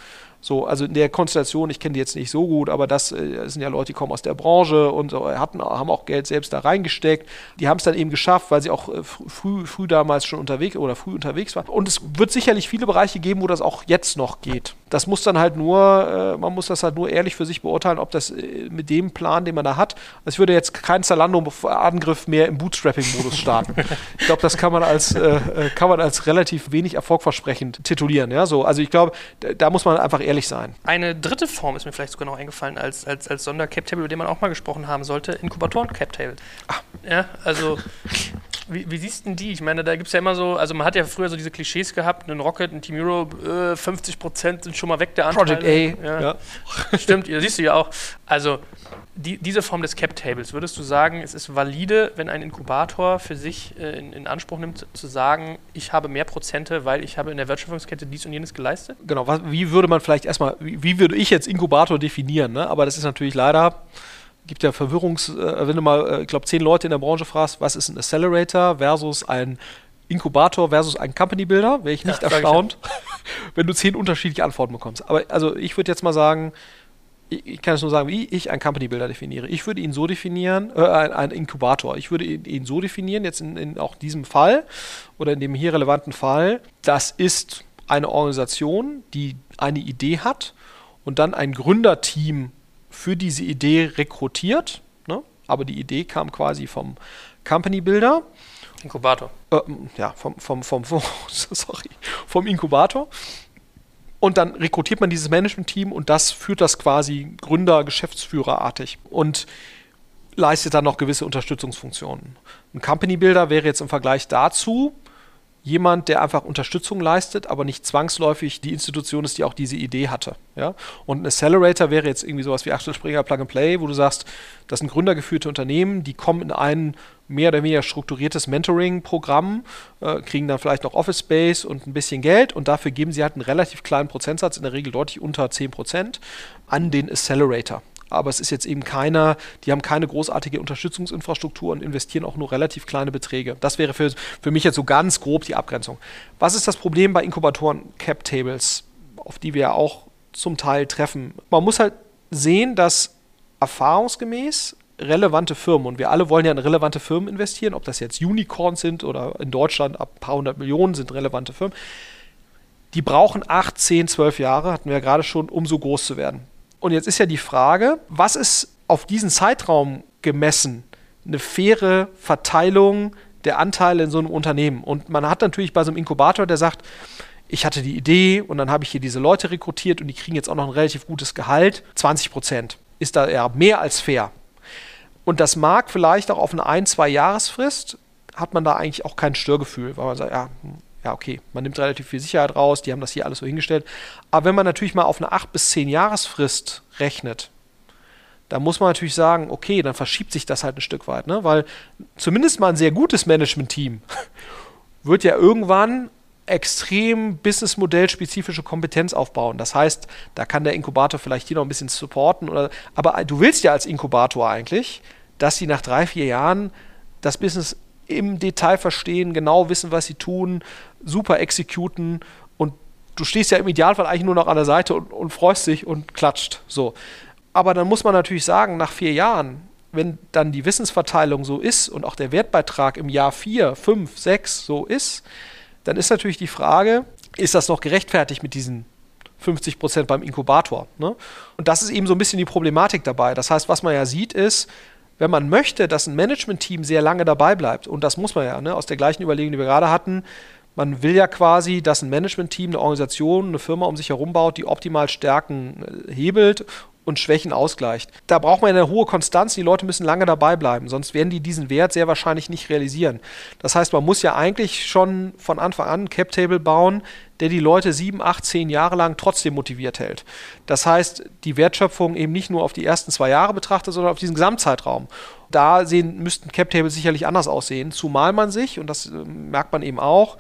So, also in der Konstellation, ich kenne die jetzt nicht so gut, aber das, äh, das sind ja Leute, die kommen aus der Branche und so, hatten, haben auch Geld selbst da reingesteckt. Die haben es dann eben geschafft, weil sie auch äh, früh, früh damals schon unterwegs oder früh unterwegs waren. Und es wird sicherlich viele Bereiche geben, wo das auch jetzt noch geht. Das muss dann halt nur, äh, man muss das halt nur ehrlich für sich beurteilen, ob das äh, mit dem Plan, den man da hat. Also ich würde jetzt keinen Zalando-Angriff mehr im Bootstrapping-Modus starten. ich glaube, das kann man als äh, äh, kann man als relativ wenig erfolgversprechend titulieren. Ja, so. Also ich glaube, da, muss man einfach ehrlich sein. Eine dritte Form ist mir vielleicht sogar noch eingefallen als, als, als Sonder-Cap-Table, über den man auch mal gesprochen haben sollte: Inkubatoren-Cap-Table. Ah. Ja, also Wie, wie siehst du denn die? Ich meine, da gibt es ja immer so, also man hat ja früher so diese Klischees gehabt, ein Rocket, ein Team Hero, äh, 50% sind schon mal weg der Anteile. Project A. Ja. Ja. Stimmt, ja, siehst du ja auch. Also die, diese Form des Cap-Tables, würdest du sagen, es ist valide, wenn ein Inkubator für sich äh, in, in Anspruch nimmt, zu sagen, ich habe mehr Prozente, weil ich habe in der Wertschöpfungskette dies und jenes geleistet? Genau, was, wie würde man vielleicht erstmal, wie, wie würde ich jetzt Inkubator definieren? Ne? Aber das ist natürlich leider, gibt ja Verwirrungs, äh, wenn du mal, äh, ich glaube, zehn Leute in der Branche fragst, was ist ein Accelerator versus ein Inkubator versus ein Company Builder, wäre ich nicht Ja, sag ich erstaunt, wenn du zehn unterschiedliche Antworten bekommst. Aber also ich würde jetzt mal sagen, ich, ich kann es nur sagen, wie ich einen Company Builder definiere. Ich würde ihn so definieren, äh, ein, ein Inkubator, ich würde ihn, ihn so definieren, jetzt in, in auch diesem Fall oder in dem hier relevanten Fall, das ist eine Organisation, die eine Idee hat und dann ein Gründerteam für diese Idee rekrutiert. Ne? Aber die Idee kam quasi vom Company Builder, Inkubator. äh, ja, vom, vom, vom, vom, sorry, vom Inkubator. Und dann rekrutiert man dieses Management-Team und das führt das quasi Gründer, Geschäftsführerartig und leistet dann noch gewisse Unterstützungsfunktionen. Ein Company Builder wäre jetzt im Vergleich dazu jemand, der einfach Unterstützung leistet, aber nicht zwangsläufig die Institution ist, die auch diese Idee hatte. Ja? Und ein Accelerator wäre jetzt irgendwie sowas wie Axel Springer Plug and Play, wo du sagst, das sind gründergeführte Unternehmen, die kommen in ein mehr oder weniger strukturiertes Mentoring-Programm, äh, kriegen dann vielleicht noch Office Space und ein bisschen Geld und dafür geben sie halt einen relativ kleinen Prozentsatz, in der Regel deutlich unter 10%, an den Accelerator aber es ist jetzt eben keiner, die haben keine großartige Unterstützungsinfrastruktur und investieren auch nur relativ kleine Beträge. Das wäre für, für mich jetzt so ganz grob die Abgrenzung. Was ist das Problem bei Inkubatoren Cap Tables, auf die wir ja auch zum Teil treffen? Man muss halt sehen, dass erfahrungsgemäß relevante Firmen, und wir alle wollen ja in relevante Firmen investieren, ob das jetzt Unicorns sind oder in Deutschland ab ein paar hundert Millionen sind relevante Firmen, die brauchen 8, 10, 12 Jahre, hatten wir ja gerade schon, um so groß zu werden. Und jetzt ist ja die Frage, was ist auf diesen Zeitraum gemessen eine faire Verteilung der Anteile in so einem Unternehmen? Und man hat natürlich bei so einem Inkubator, der sagt, ich hatte die Idee und dann habe ich hier diese Leute rekrutiert und die kriegen jetzt auch noch ein relativ gutes Gehalt. 20 Prozent ist da ja mehr als fair. Und das mag vielleicht auch auf eine ein-, zwei Jahresfrist, hat man da eigentlich auch kein Störgefühl, weil man sagt, ja, ja, okay, man nimmt relativ viel Sicherheit raus, die haben das hier alles so hingestellt. Aber wenn man natürlich mal auf eine 8 bis 10 Jahresfrist rechnet, da muss man natürlich sagen, okay, dann verschiebt sich das halt ein Stück weit, ne? weil zumindest mal ein sehr gutes Management-Team wird ja irgendwann extrem businessmodellspezifische Kompetenz aufbauen. Das heißt, da kann der Inkubator vielleicht hier noch ein bisschen supporten. Oder, aber du willst ja als Inkubator eigentlich, dass sie nach drei, vier Jahren das Business im Detail verstehen, genau wissen, was sie tun, super exekuten und du stehst ja im Idealfall eigentlich nur noch an der Seite und, und freust dich und klatscht. So. Aber dann muss man natürlich sagen, nach vier Jahren, wenn dann die Wissensverteilung so ist und auch der Wertbeitrag im Jahr vier, fünf, sechs so ist, dann ist natürlich die Frage, ist das noch gerechtfertigt mit diesen 50 Prozent beim Inkubator? Ne? Und das ist eben so ein bisschen die Problematik dabei. Das heißt, was man ja sieht, ist, wenn man möchte, dass ein Management-Team sehr lange dabei bleibt, und das muss man ja, ne, aus der gleichen Überlegung, die wir gerade hatten, man will ja quasi, dass ein Management-Team, eine Organisation, eine Firma um sich herum baut, die optimal Stärken äh, hebelt und Schwächen ausgleicht. Da braucht man eine hohe Konstanz, die Leute müssen lange dabei bleiben, sonst werden die diesen Wert sehr wahrscheinlich nicht realisieren. Das heißt, man muss ja eigentlich schon von Anfang an einen Cap-Table bauen, der die Leute sieben, acht, zehn Jahre lang trotzdem motiviert hält. Das heißt, die Wertschöpfung eben nicht nur auf die ersten zwei Jahre betrachtet, sondern auf diesen Gesamtzeitraum. Da sehen, müssten Cap-Tables sicherlich anders aussehen, zumal man sich, und das äh, merkt man eben auch,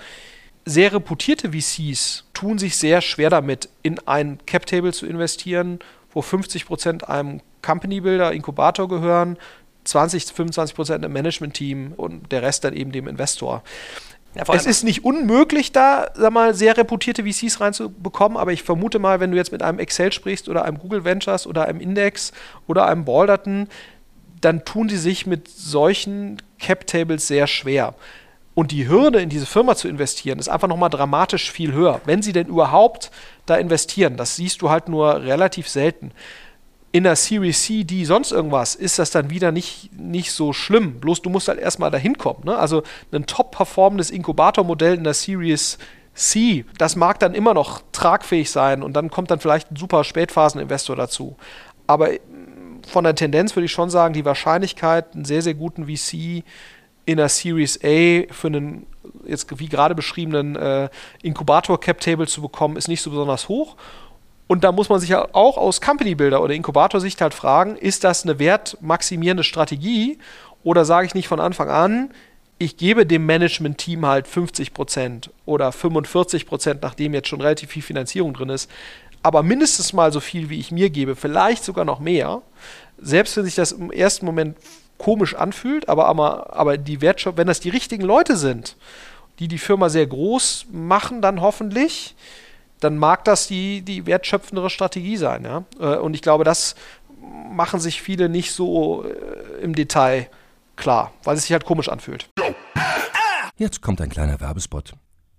sehr reputierte VCs tun sich sehr schwer damit, in ein Cap-Table zu investieren, wo 50 Prozent einem Company Builder, Inkubator gehören, 20, 25 Prozent im Management-Team und der Rest dann eben dem Investor. Ja, es ist nicht unmöglich, da sag mal, sehr reputierte VCs reinzubekommen, aber ich vermute mal, wenn du jetzt mit einem Excel sprichst oder einem Google Ventures oder einem Index oder einem Balderton, dann tun die sich mit solchen Cap-Tables sehr schwer. Und die Hürde, in diese Firma zu investieren, ist einfach nochmal dramatisch viel höher. Wenn sie denn überhaupt da investieren, das siehst du halt nur relativ selten. In der Series C, die sonst irgendwas, ist das dann wieder nicht, nicht so schlimm. Bloß du musst halt erstmal dahin kommen. Ne? Also ein top performendes Inkubatormodell in der Series C, das mag dann immer noch tragfähig sein und dann kommt dann vielleicht ein super Spätphaseninvestor dazu. Aber von der Tendenz würde ich schon sagen, die Wahrscheinlichkeit, einen sehr, sehr guten VC in der Series A für einen, jetzt wie gerade beschriebenen äh, Inkubator-Cap-Table zu bekommen, ist nicht so besonders hoch. Und da muss man sich ja auch aus Company-Builder oder Inkubator-Sicht halt fragen, ist das eine wertmaximierende Strategie oder sage ich nicht von Anfang an, ich gebe dem Management-Team halt 50% oder 45%, nachdem jetzt schon relativ viel Finanzierung drin ist, aber mindestens mal so viel, wie ich mir gebe, vielleicht sogar noch mehr, selbst wenn sich das im ersten Moment komisch anfühlt, aber, aber, aber die Wertschöpfung, wenn das die richtigen Leute sind, die die Firma sehr groß machen, dann hoffentlich, dann mag das die, die wertschöpfendere Strategie sein. Ja? Äh, und ich glaube, das machen sich viele nicht so äh, im Detail klar, weil es sich halt komisch anfühlt. Jetzt kommt ein kleiner Werbespot.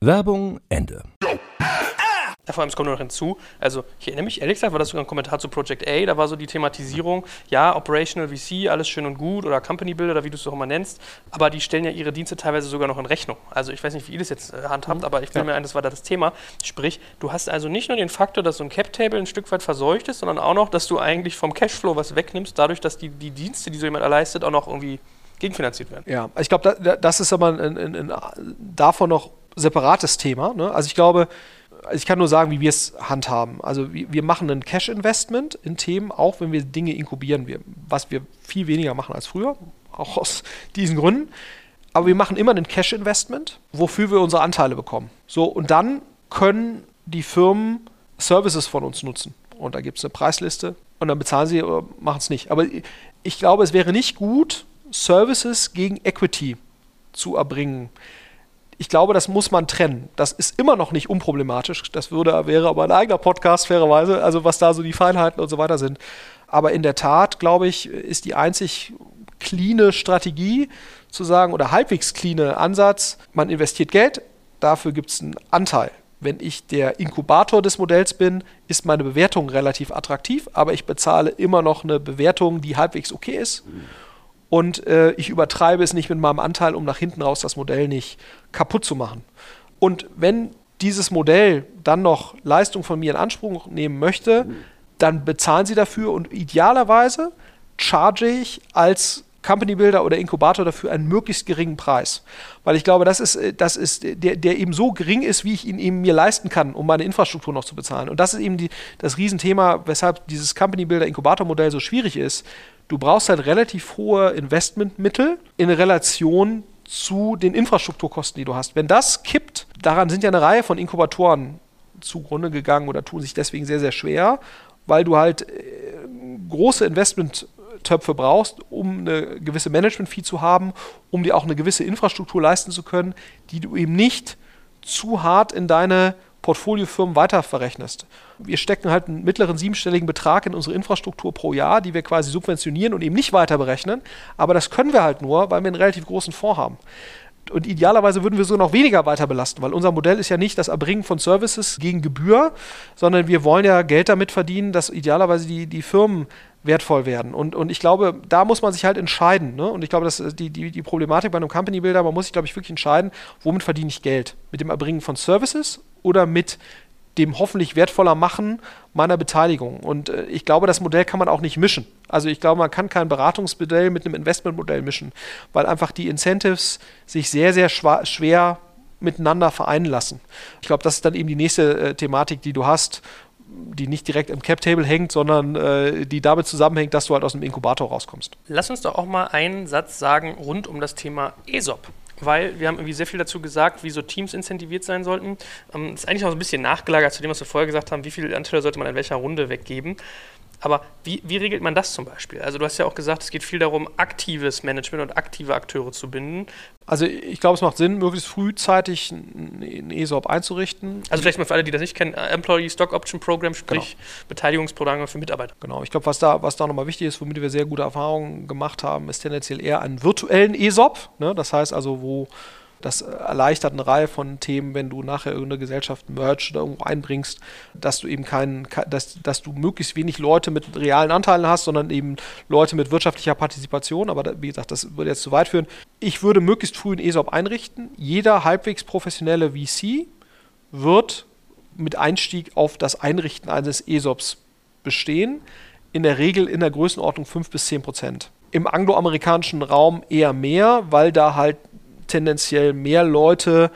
Werbung Ende. Ja, vor allem, es kommt noch hinzu, also ich erinnere mich, ehrlich gesagt, war das sogar ein Kommentar zu Project A, da war so die Thematisierung, ja, Operational VC, alles schön und gut oder Company Builder oder wie du es auch immer nennst, aber die stellen ja ihre Dienste teilweise sogar noch in Rechnung. Also ich weiß nicht, wie ihr das jetzt äh, handhabt, mhm. aber ich finde ja. mir ein, das war da das Thema. Sprich, du hast also nicht nur den Faktor, dass so ein Cap-Table ein Stück weit verseucht ist, sondern auch noch, dass du eigentlich vom Cashflow was wegnimmst, dadurch, dass die, die Dienste, die so jemand leistet, auch noch irgendwie gegenfinanziert werden. Ja, ich glaube, da, das ist aber ein, ein, ein, davon noch separates Thema. Ne? Also ich glaube, ich kann nur sagen, wie wir es handhaben. Also wir machen ein Cash-Investment in Themen, auch wenn wir Dinge inkubieren, wir, was wir viel weniger machen als früher, auch aus diesen Gründen. Aber wir machen immer ein Cash-Investment, wofür wir unsere Anteile bekommen. So, und dann können die Firmen Services von uns nutzen. Und da gibt es eine Preisliste und dann bezahlen sie oder machen es nicht. Aber ich glaube, es wäre nicht gut, Services gegen Equity zu erbringen ich glaube, das muss man trennen. Das ist immer noch nicht unproblematisch. Das würde, wäre aber ein eigener Podcast, fairerweise, also was da so die Feinheiten und so weiter sind. Aber in der Tat, glaube ich, ist die einzig cleane Strategie zu sagen oder halbwegs cleane Ansatz, man investiert Geld, dafür gibt es einen Anteil. Wenn ich der Inkubator des Modells bin, ist meine Bewertung relativ attraktiv, aber ich bezahle immer noch eine Bewertung, die halbwegs okay ist. Mhm und äh, ich übertreibe es nicht mit meinem Anteil, um nach hinten raus das Modell nicht kaputt zu machen. Und wenn dieses Modell dann noch Leistung von mir in Anspruch nehmen möchte, dann bezahlen sie dafür und idealerweise charge ich als Company Builder oder Inkubator dafür einen möglichst geringen Preis. Weil ich glaube, das ist, äh, das ist der, der eben so gering ist, wie ich ihn eben mir leisten kann, um meine Infrastruktur noch zu bezahlen. Und das ist eben die, das Riesenthema, weshalb dieses Company Builder Inkubator Modell so schwierig ist, du brauchst halt relativ hohe Investmentmittel in Relation zu den Infrastrukturkosten, die du hast. Wenn das kippt, daran sind ja eine Reihe von Inkubatoren zugrunde gegangen oder tun sich deswegen sehr, sehr schwer, weil du halt äh, große Investmenttöpfe brauchst, um eine gewisse Management-Fee zu haben, um dir auch eine gewisse Infrastruktur leisten zu können, die du eben nicht zu hart in deine Portfoliofirmen weiterverrechnest. Wir stecken halt einen mittleren siebenstelligen Betrag in unsere Infrastruktur pro Jahr, die wir quasi subventionieren und eben nicht weiter berechnen. Aber das können wir halt nur, weil wir einen relativ großen Fonds haben. Und idealerweise würden wir so noch weniger weiter belasten, weil unser Modell ist ja nicht das Erbringen von Services gegen Gebühr, sondern wir wollen ja Geld damit verdienen, dass idealerweise die, die Firmen wertvoll werden. Und, und ich glaube, da muss man sich halt entscheiden. Ne? Und ich glaube, das die, die, die Problematik bei einem Company Builder, man muss sich, glaube ich, wirklich entscheiden, womit verdiene ich Geld? Mit dem Erbringen von Services oder mit dem hoffentlich wertvoller Machen meiner Beteiligung. Und äh, ich glaube, das Modell kann man auch nicht mischen. Also ich glaube, man kann kein Beratungsmodell mit einem Investmentmodell mischen, weil einfach die Incentives sich sehr, sehr schwer miteinander vereinen lassen. Ich glaube, das ist dann eben die nächste äh, Thematik, die du hast die nicht direkt im Cap-Table hängt, sondern äh, die damit zusammenhängt, dass du halt aus dem Inkubator rauskommst. Lass uns doch auch mal einen Satz sagen rund um das Thema ESOP. Weil wir haben irgendwie sehr viel dazu gesagt, wie so Teams incentiviert sein sollten. Ähm, das ist eigentlich noch so ein bisschen nachgelagert zu dem, was wir vorher gesagt haben, wie viele Anteile sollte man in welcher Runde weggeben. Aber wie, wie, regelt man das zum Beispiel? Also du hast ja auch gesagt, es geht viel darum, aktives Management und aktive Akteure zu binden. Also ich glaube, es macht Sinn, möglichst frühzeitig ein ESOP einzurichten. Also vielleicht mal für alle, die das nicht kennen, äh, Employee Stock Option Program, sprich genau. Beteiligungsprogramme für Mitarbeiter. Genau, ich glaube, was da, was da nochmal wichtig ist, womit wir sehr gute Erfahrungen gemacht haben, ist tendenziell eher einen virtuellen ESOP. Ne? Das heißt also, wo das erleichtert eine Reihe von Themen, wenn du nachher irgendeine Gesellschaft merch oder irgendwo einbringst, dass du eben keinen, dass, dass du möglichst wenig Leute mit realen Anteilen hast, sondern eben Leute mit wirtschaftlicher Partizipation. Aber da, wie gesagt, das würde jetzt zu weit führen. Ich würde möglichst früh ein ESOP einrichten. Jeder halbwegs professionelle VC wird mit Einstieg auf das Einrichten eines ESOPs bestehen. In der Regel in der Größenordnung 5 bis 10 Prozent. Im angloamerikanischen Raum eher mehr, weil da halt tendenziell mehr Leute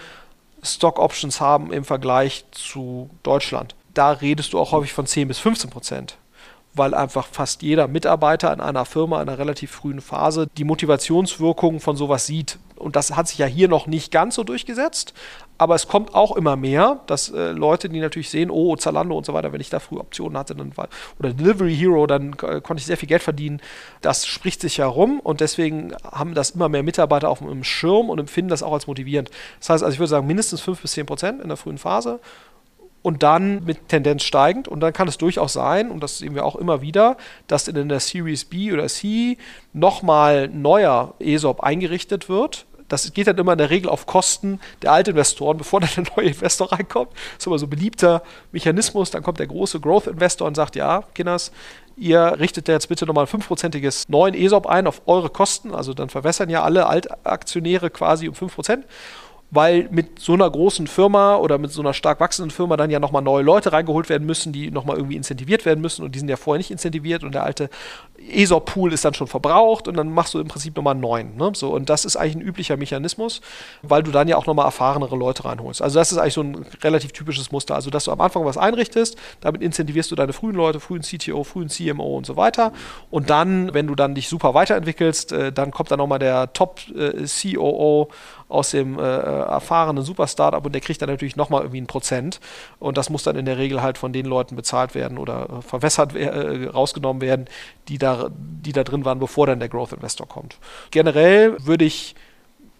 Stock Options haben im Vergleich zu Deutschland. Da redest du auch häufig von 10 bis 15 Prozent, weil einfach fast jeder Mitarbeiter in einer Firma in einer relativ frühen Phase die Motivationswirkungen von sowas sieht und das hat sich ja hier noch nicht ganz so durchgesetzt, aber es kommt auch immer mehr, dass äh, Leute, die natürlich sehen, oh, Zalando und so weiter, wenn ich da früh Optionen hatte, dann war, oder Delivery Hero, dann äh, konnte ich sehr viel Geld verdienen. Das spricht sich herum und deswegen haben das immer mehr Mitarbeiter auf dem Schirm und empfinden das auch als motivierend. Das heißt also, ich würde sagen, mindestens 5 bis 10 Prozent in der frühen Phase und dann mit Tendenz steigend. Und dann kann es durchaus sein, und das sehen wir auch immer wieder, dass in der Series B oder C nochmal neuer ESOP eingerichtet wird, das geht dann immer in der Regel auf Kosten der Altinvestoren, bevor dann der neue Investor reinkommt. Das ist immer so ein beliebter Mechanismus. Dann kommt der große Growth-Investor und sagt, ja, Kinders, ihr richtet jetzt bitte nochmal ein 5%iges neuen ESOP ein auf eure Kosten. Also dann verwässern ja alle Altaktionäre quasi um 5% weil mit so einer großen Firma oder mit so einer stark wachsenden Firma dann ja nochmal neue Leute reingeholt werden müssen, die nochmal irgendwie incentiviert werden müssen und die sind ja vorher nicht incentiviert und der alte ESOP-Pool ist dann schon verbraucht und dann machst du im Prinzip nochmal einen neuen. Ne? So, und das ist eigentlich ein üblicher Mechanismus, weil du dann ja auch nochmal erfahrenere Leute reinholst. Also das ist eigentlich so ein relativ typisches Muster. Also dass du am Anfang was einrichtest, damit incentivierst du deine frühen Leute, frühen CTO, frühen CMO und so weiter. Und dann, wenn du dann dich super weiterentwickelst, äh, dann kommt dann nochmal der Top-COO äh, aus dem äh, erfahrenen Super-Startup und der kriegt dann natürlich nochmal irgendwie ein Prozent. Und das muss dann in der Regel halt von den Leuten bezahlt werden oder äh, verwässert, äh, rausgenommen werden, die da, die da drin waren, bevor dann der Growth Investor kommt. Generell würde ich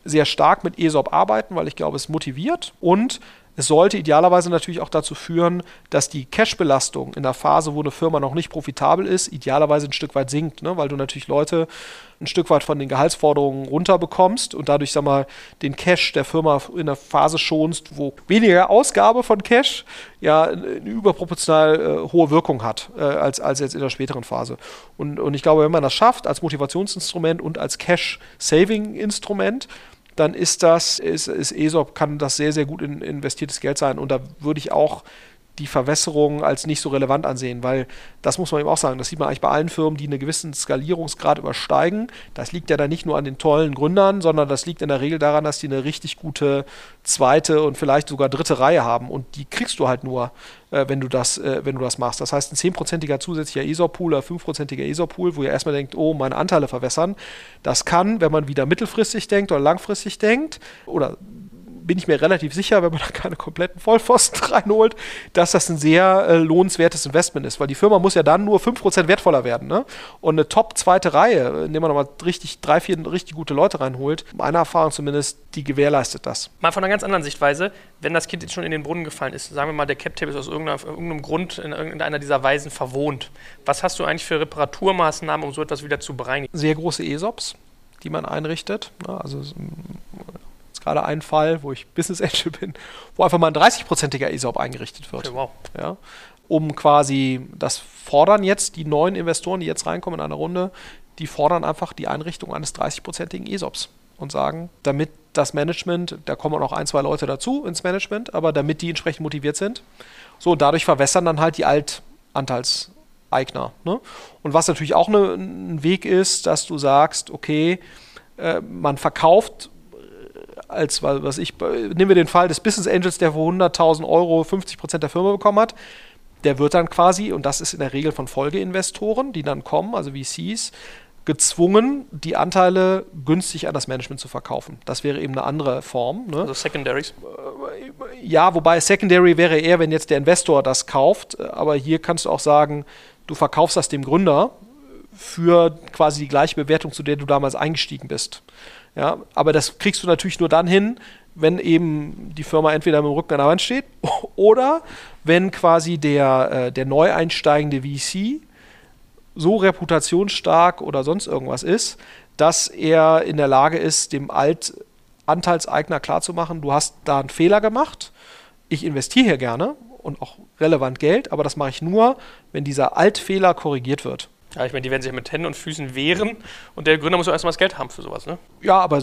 sehr stark mit ESOP arbeiten, weil ich glaube, es motiviert und es sollte idealerweise natürlich auch dazu führen, dass die Cash-Belastung in der Phase, wo eine Firma noch nicht profitabel ist, idealerweise ein Stück weit sinkt, ne? weil du natürlich Leute ein Stück weit von den Gehaltsforderungen runterbekommst und dadurch, sag mal, den Cash der Firma in der Phase schonst, wo weniger Ausgabe von Cash ja eine überproportional äh, hohe Wirkung hat, äh, als, als jetzt in der späteren Phase. Und, und ich glaube, wenn man das schafft, als Motivationsinstrument und als Cash-Saving-Instrument, dann ist das, ist, ist ESOP, kann das sehr, sehr gut in, investiertes Geld sein. Und da würde ich auch die Verwässerung als nicht so relevant ansehen, weil das muss man eben auch sagen, das sieht man eigentlich bei allen Firmen, die einen gewissen Skalierungsgrad übersteigen. Das liegt ja dann nicht nur an den tollen Gründern, sondern das liegt in der Regel daran, dass die eine richtig gute zweite und vielleicht sogar dritte Reihe haben und die kriegst du halt nur, äh, wenn du das, äh, wenn du das machst. Das heißt, ein 10%iger zusätzlicher ESOP-Pool oder 5%iger ESOP-Pool, wo ihr erstmal denkt, oh, meine Anteile verwässern, das kann, wenn man wieder mittelfristig denkt oder langfristig denkt oder bin ich mir relativ sicher, wenn man da keine kompletten Vollpfosten reinholt, dass das ein sehr äh, lohnenswertes Investment ist, weil die Firma muss ja dann nur 5% wertvoller werden. Ne? Und eine top zweite Reihe, indem man nochmal richtig, drei, vier richtig gute Leute reinholt, meiner Erfahrung zumindest, die gewährleistet das. Mal von einer ganz anderen Sichtweise, wenn das Kind jetzt schon in den Brunnen gefallen ist, sagen wir mal, der Cap-Table ist aus irgendeinem Grund in irgendeiner dieser Weisen verwohnt. Was hast du eigentlich für Reparaturmaßnahmen, um so etwas wieder zu bereinigen? Sehr große ESOPs, die man einrichtet. Ne? Also jetzt gerade einen Fall, wo ich Business Angel bin, wo einfach mal ein 30-prozentiger ESOP eingerichtet wird. Okay, wow. Ja, um quasi, das fordern jetzt die neuen Investoren, die jetzt reinkommen in eine Runde, die fordern einfach die Einrichtung eines 30-prozentigen ESOPs und sagen, damit das Management, da kommen auch noch ein, zwei Leute dazu ins Management, aber damit die entsprechend motiviert sind. So, und dadurch verwässern dann halt die Altanteilseigner. Ne? Und was natürlich auch ne, ein Weg ist, dass du sagst, okay, äh, man verkauft als, was ich, nehmen wir den Fall des Business Angels, der für 100.000 Euro 50% der Firma bekommen hat. Der wird dann quasi, und das ist in der Regel von Folgeinvestoren, die dann kommen, also VCs, gezwungen, die Anteile günstig an das Management zu verkaufen. Das wäre eben eine andere Form. Ne? Also Secondaries. Ja, wobei Secondary wäre eher, wenn jetzt der Investor das kauft. Aber hier kannst du auch sagen, du verkaufst das dem Gründer für quasi die gleiche Bewertung, zu der du damals eingestiegen bist. Ja, aber das kriegst du natürlich nur dann hin, wenn eben die Firma entweder mit dem Rücken an der Wand steht oder wenn quasi der, äh, der neu einsteigende VC so reputationsstark oder sonst irgendwas ist, dass er in der Lage ist, dem Altanteilseigner klarzumachen, du hast da einen Fehler gemacht, ich investiere hier gerne und auch relevant Geld, aber das mache ich nur, wenn dieser Altfehler korrigiert wird. Ja, ich meine, die werden sich mit Händen und Füßen wehren und der Gründer muss auch erstmal das Geld haben für sowas, ne? Ja, aber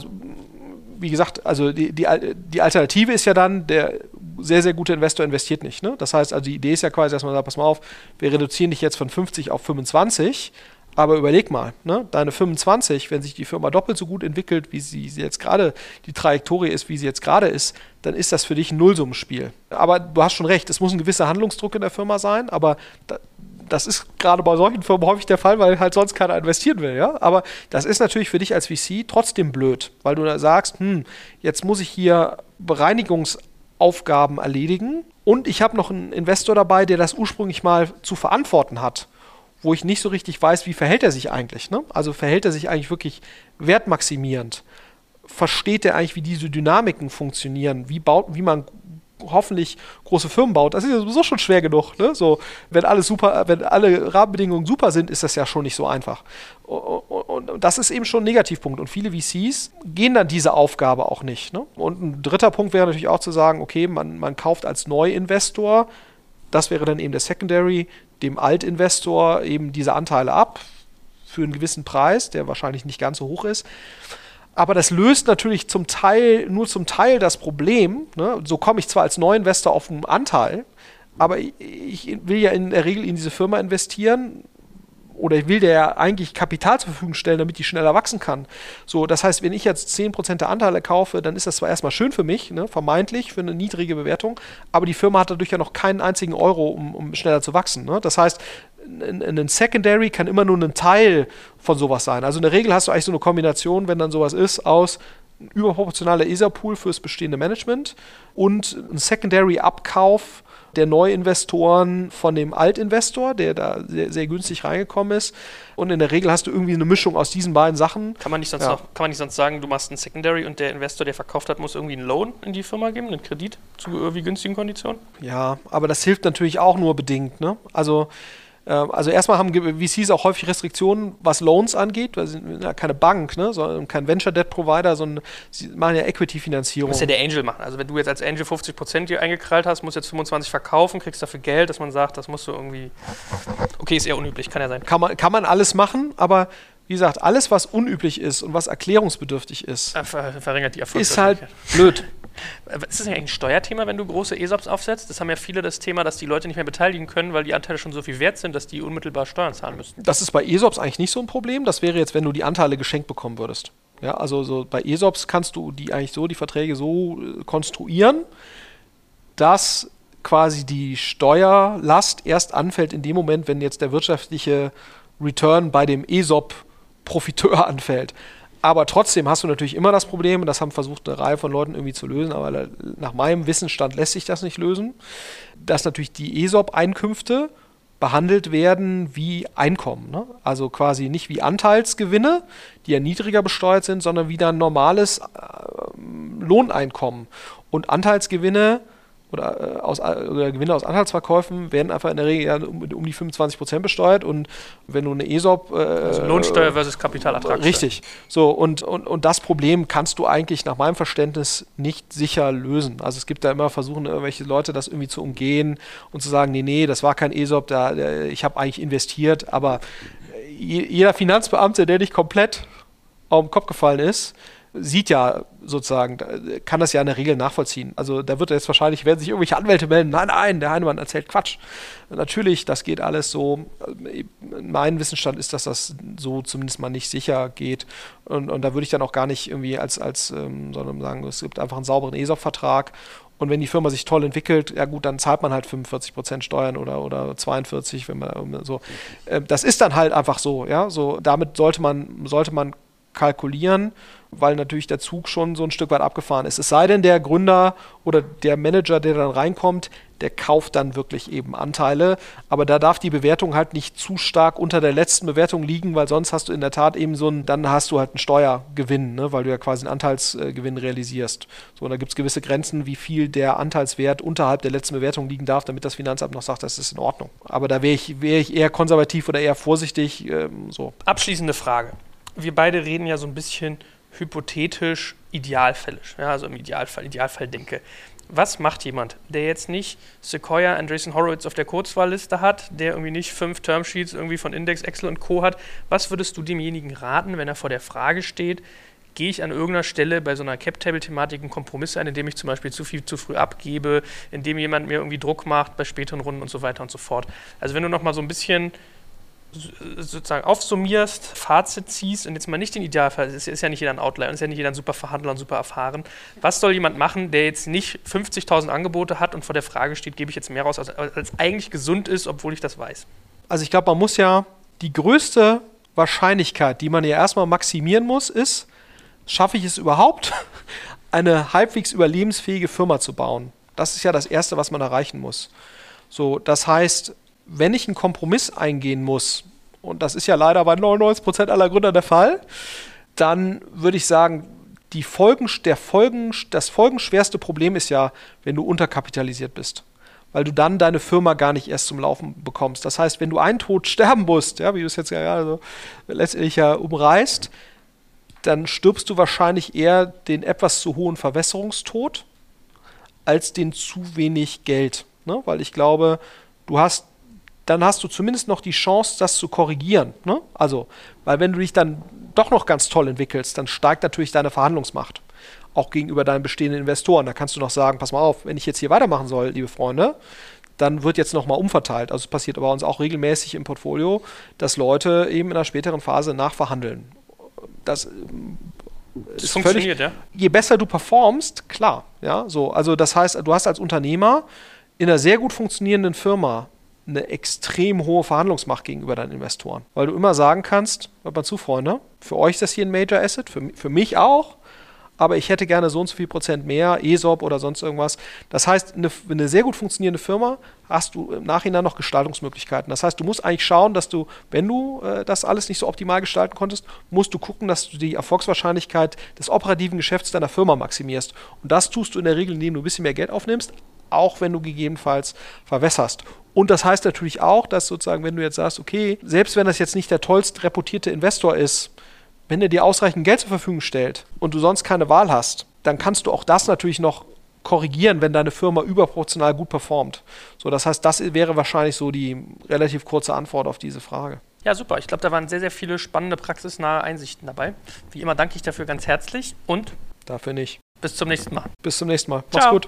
wie gesagt, also die, die, die Alternative ist ja dann, der sehr, sehr gute Investor investiert nicht. Ne? Das heißt, also die Idee ist ja quasi, dass man sagt, pass mal auf, wir reduzieren dich jetzt von 50 auf 25, aber überleg mal, ne? deine 25, wenn sich die Firma doppelt so gut entwickelt, wie sie, jetzt gerade, die Trajektorie ist, wie sie jetzt gerade ist, dann ist das für dich ein Nullsummenspiel. Aber du hast schon recht, es muss ein gewisser Handlungsdruck in der Firma sein, aber da, das ist gerade bei solchen Firmen häufig der Fall, weil halt sonst keiner investieren will, ja. Aber das ist natürlich für dich als VC trotzdem blöd, weil du da sagst, hm, jetzt muss ich hier Bereinigungsaufgaben erledigen und ich habe noch einen Investor dabei, der das ursprünglich mal zu verantworten hat, wo ich nicht so richtig weiß, wie verhält er sich eigentlich. Ne? Also verhält er sich eigentlich wirklich wertmaximierend? Versteht er eigentlich, wie diese Dynamiken funktionieren? Wie, baut, wie man hoffentlich große Firmen baut, das ist ja sowieso schon schwer genug. Ne? So, wenn alles super, wenn alle Rahmenbedingungen super sind, ist das ja schon nicht so einfach. Und, das ist eben schon ein Negativpunkt. Und viele VCs gehen dann diese Aufgabe auch nicht. Ne? Und ein dritter Punkt wäre natürlich auch zu sagen, okay, man, man kauft als Neuinvestor, das wäre dann eben der Secondary, dem Altinvestor eben diese Anteile ab für einen gewissen Preis, der wahrscheinlich nicht ganz so hoch ist. Aber das löst natürlich zum Teil, nur zum Teil das Problem. Ne? So komme ich zwar als Neuinvestor auf einen Anteil, aber ich will ja in der Regel in diese Firma investieren oder ich will der ja eigentlich Kapital zur Verfügung stellen, damit die schneller wachsen kann. So, das heißt, wenn ich jetzt 10% der Anteile kaufe, dann ist das zwar erstmal schön für mich, ne, vermeintlich, für eine niedrige Bewertung, aber die Firma hat dadurch ja noch keinen einzigen Euro, um, um schneller zu wachsen. Ne? Das heißt, ein Secondary kann immer nur ein Teil von sowas sein. Also in der Regel hast du eigentlich so eine Kombination, wenn dann sowas ist, aus überproportionaler ESA-Pool fürs bestehende Management und ein Secondary-Abkauf der Neuinvestoren von dem Altinvestor, der da sehr, sehr, günstig reingekommen ist. Und in der Regel hast du irgendwie eine Mischung aus diesen beiden Sachen. Kann man nicht sonst, ja. noch, kann man nicht sonst sagen, du machst ein Secondary und der Investor, der verkauft hat, muss irgendwie einen Loan in die Firma geben, einen Kredit zu irgendwie günstigen Konditionen? Ja, aber das hilft natürlich auch nur bedingt. Ne? Also also erstmal haben VCs auch häufig Restriktionen, was Loans angeht, weil sie sind ja keine Bank, ne, sondern kein Venture Debt Provider, sondern sie machen ja Equity-Finanzierung. Muss ja der Angel machen. Also wenn du jetzt als Angel 50 Prozent eingekrallt hast, musst jetzt 25 verkaufen, kriegst dafür Geld, dass man sagt, das musst du irgendwie. Okay, ist eher unüblich, kann ja sein. Kann man, kann man alles machen, aber wie gesagt, alles, was unüblich ist und was erklärungsbedürftig ist, Ver verringert die Ist halt blöd. Ist das eigentlich ein Steuerthema, wenn du große ESOPs aufsetzt? Das haben ja viele das Thema, dass die Leute nicht mehr beteiligen können, weil die Anteile schon so viel wert sind, dass die unmittelbar Steuern zahlen müssen. Das ist bei ESOPs eigentlich nicht so ein Problem. Das wäre jetzt, wenn du die Anteile geschenkt bekommen würdest. Ja, also so bei ESOPs kannst du die eigentlich so, die Verträge so äh, konstruieren, dass quasi die Steuerlast erst anfällt in dem Moment, wenn jetzt der wirtschaftliche Return bei dem ESOP-Profiteur anfällt. Aber trotzdem hast du natürlich immer das Problem, das haben versucht eine Reihe von Leuten irgendwie zu lösen, aber nach meinem Wissensstand lässt sich das nicht lösen, dass natürlich die ESOP-Einkünfte behandelt werden wie Einkommen. Ne? Also quasi nicht wie Anteilsgewinne, die ja niedriger besteuert sind, sondern wie dann normales äh, Lohneinkommen. Und Anteilsgewinne oder, äh, aus, äh, oder Gewinne aus Anhaltsverkäufen werden einfach in der Regel ja um, um die 25 Prozent besteuert und wenn du eine ESOP... Äh, also Lohnsteuer versus Kapitalertrag. Richtig. So, und, und, und das Problem kannst du eigentlich nach meinem Verständnis nicht sicher lösen. Also es gibt da immer Versuche, irgendwelche Leute das irgendwie zu umgehen und zu sagen, nee, nee, das war kein ESOP, da, ich habe eigentlich investiert, aber jeder Finanzbeamte, der nicht komplett auf den Kopf gefallen ist, sieht ja sozusagen, kann das ja in der Regel nachvollziehen. Also da wird jetzt wahrscheinlich, werden sich irgendwelche Anwälte melden, nein, nein, der Heinemann erzählt Quatsch. Natürlich, das geht alles so, mein Wissensstand ist, dass das so zumindest mal nicht sicher geht. Und, und da würde ich dann auch gar nicht irgendwie als, als ähm, sondern sagen, es gibt einfach einen sauberen ESOP-Vertrag Und wenn die Firma sich toll entwickelt, ja gut, dann zahlt man halt 45 Prozent Steuern oder, oder 42, wenn man so. Äh, das ist dann halt einfach so, ja. So, damit sollte man, sollte man kalkulieren, weil natürlich der Zug schon so ein Stück weit abgefahren ist. Es sei denn, der Gründer oder der Manager, der dann reinkommt, der kauft dann wirklich eben Anteile. Aber da darf die Bewertung halt nicht zu stark unter der letzten Bewertung liegen, weil sonst hast du in der Tat eben so ein, dann hast du halt einen Steuergewinn, ne, weil du ja quasi einen Anteilsgewinn realisierst. So, da gibt es gewisse Grenzen, wie viel der Anteilswert unterhalb der letzten Bewertung liegen darf, damit das Finanzamt noch sagt, das ist in Ordnung. Aber da wäre ich, wär ich eher konservativ oder eher vorsichtig. Ähm, so. Abschließende Frage. Wir beide reden ja so ein bisschen hypothetisch idealfällig, ja, also im Idealfall, Idealfall denke. Was macht jemand, der jetzt nicht Sequoia, Andreessen Horowitz auf der Kurzwahlliste hat, der irgendwie nicht fünf Termsheets irgendwie von Index, Excel und Co. hat? Was würdest du demjenigen raten, wenn er vor der Frage steht, gehe ich an irgendeiner Stelle bei so einer Cap-Table-Thematik einen Kompromiss ein, indem ich zum Beispiel zu viel zu früh abgebe, indem jemand mir irgendwie Druck macht bei späteren Runden und so weiter und so fort. Also wenn du nochmal so ein bisschen sozusagen aufsummierst, Fazit ziehst und jetzt mal nicht den Idealfall, es ist ja nicht jeder ein Outlier, ist ja nicht jeder ein super Verhandler und super erfahren. Was soll jemand machen, der jetzt nicht 50.000 Angebote hat und vor der Frage steht, gebe ich jetzt mehr raus, als, als eigentlich gesund ist, obwohl ich das weiß? Also ich glaube, man muss ja die größte Wahrscheinlichkeit, die man ja erstmal maximieren muss, ist, schaffe ich es überhaupt, eine halbwegs überlebensfähige Firma zu bauen? Das ist ja das Erste, was man erreichen muss. So, das heißt, wenn ich einen Kompromiss eingehen muss, und das ist ja leider bei 99% aller Gründer der Fall, dann würde ich sagen, die Folgen, der Folgen, das folgenschwerste Problem ist ja, wenn du unterkapitalisiert bist. Weil du dann deine Firma gar nicht erst zum Laufen bekommst. Das heißt, wenn du einen Tod sterben musst, ja, wie du es jetzt ja gerade so letztendlich ja umreißt, dann stirbst du wahrscheinlich eher den etwas zu hohen Verwässerungstod als den zu wenig Geld. Ne? Weil ich glaube, du hast dann hast du zumindest noch die Chance, das zu korrigieren. Ne? Also, weil wenn du dich dann doch noch ganz toll entwickelst, dann steigt natürlich deine Verhandlungsmacht. Auch gegenüber deinen bestehenden Investoren. Da kannst du noch sagen, pass mal auf, wenn ich jetzt hier weitermachen soll, liebe Freunde, dann wird jetzt nochmal umverteilt. Also es passiert bei uns auch regelmäßig im Portfolio, dass Leute eben in einer späteren Phase nachverhandeln. Das äh, das funktioniert, völlig, ja. Je besser du performst, klar. Ja, so, also das heißt, du hast als Unternehmer in einer sehr gut funktionierenden Firma eine extrem hohe Verhandlungsmacht gegenüber deinen Investoren. Weil du immer sagen kannst, hört mal zu, Freunde, für euch ist das hier ein Major Asset, für, für mich auch, aber ich hätte gerne so und so viel Prozent mehr, ESOP oder sonst irgendwas. Das heißt, eine, eine, sehr gut funktionierende Firma hast du im Nachhinein noch Gestaltungsmöglichkeiten. Das heißt, du musst eigentlich schauen, dass du, wenn du äh, das alles nicht so optimal gestalten konntest, musst du gucken, dass du die Erfolgswahrscheinlichkeit des operativen Geschäfts deiner Firma maximierst. Und das tust du in der Regel, indem du ein bisschen mehr Geld aufnimmst, auch wenn du gegebenenfalls verwässerst. Und das heißt natürlich auch, dass sozusagen, wenn du jetzt sagst, okay, selbst wenn das jetzt nicht der tollst reputierte Investor ist, wenn er dir ausreichend Geld zur Verfügung stellt und du sonst keine Wahl hast, dann kannst du auch das natürlich noch korrigieren, wenn deine Firma überproportional gut performt. So, das heißt, das wäre wahrscheinlich so die relativ kurze Antwort auf diese Frage. Ja, super. Ich glaube, da waren sehr, sehr viele spannende, praxisnahe Einsichten dabei. Wie immer danke ich dafür ganz herzlich und dafür nicht. Bis zum nächsten Mal. Bis zum nächsten Mal. Mach's Ciao. gut.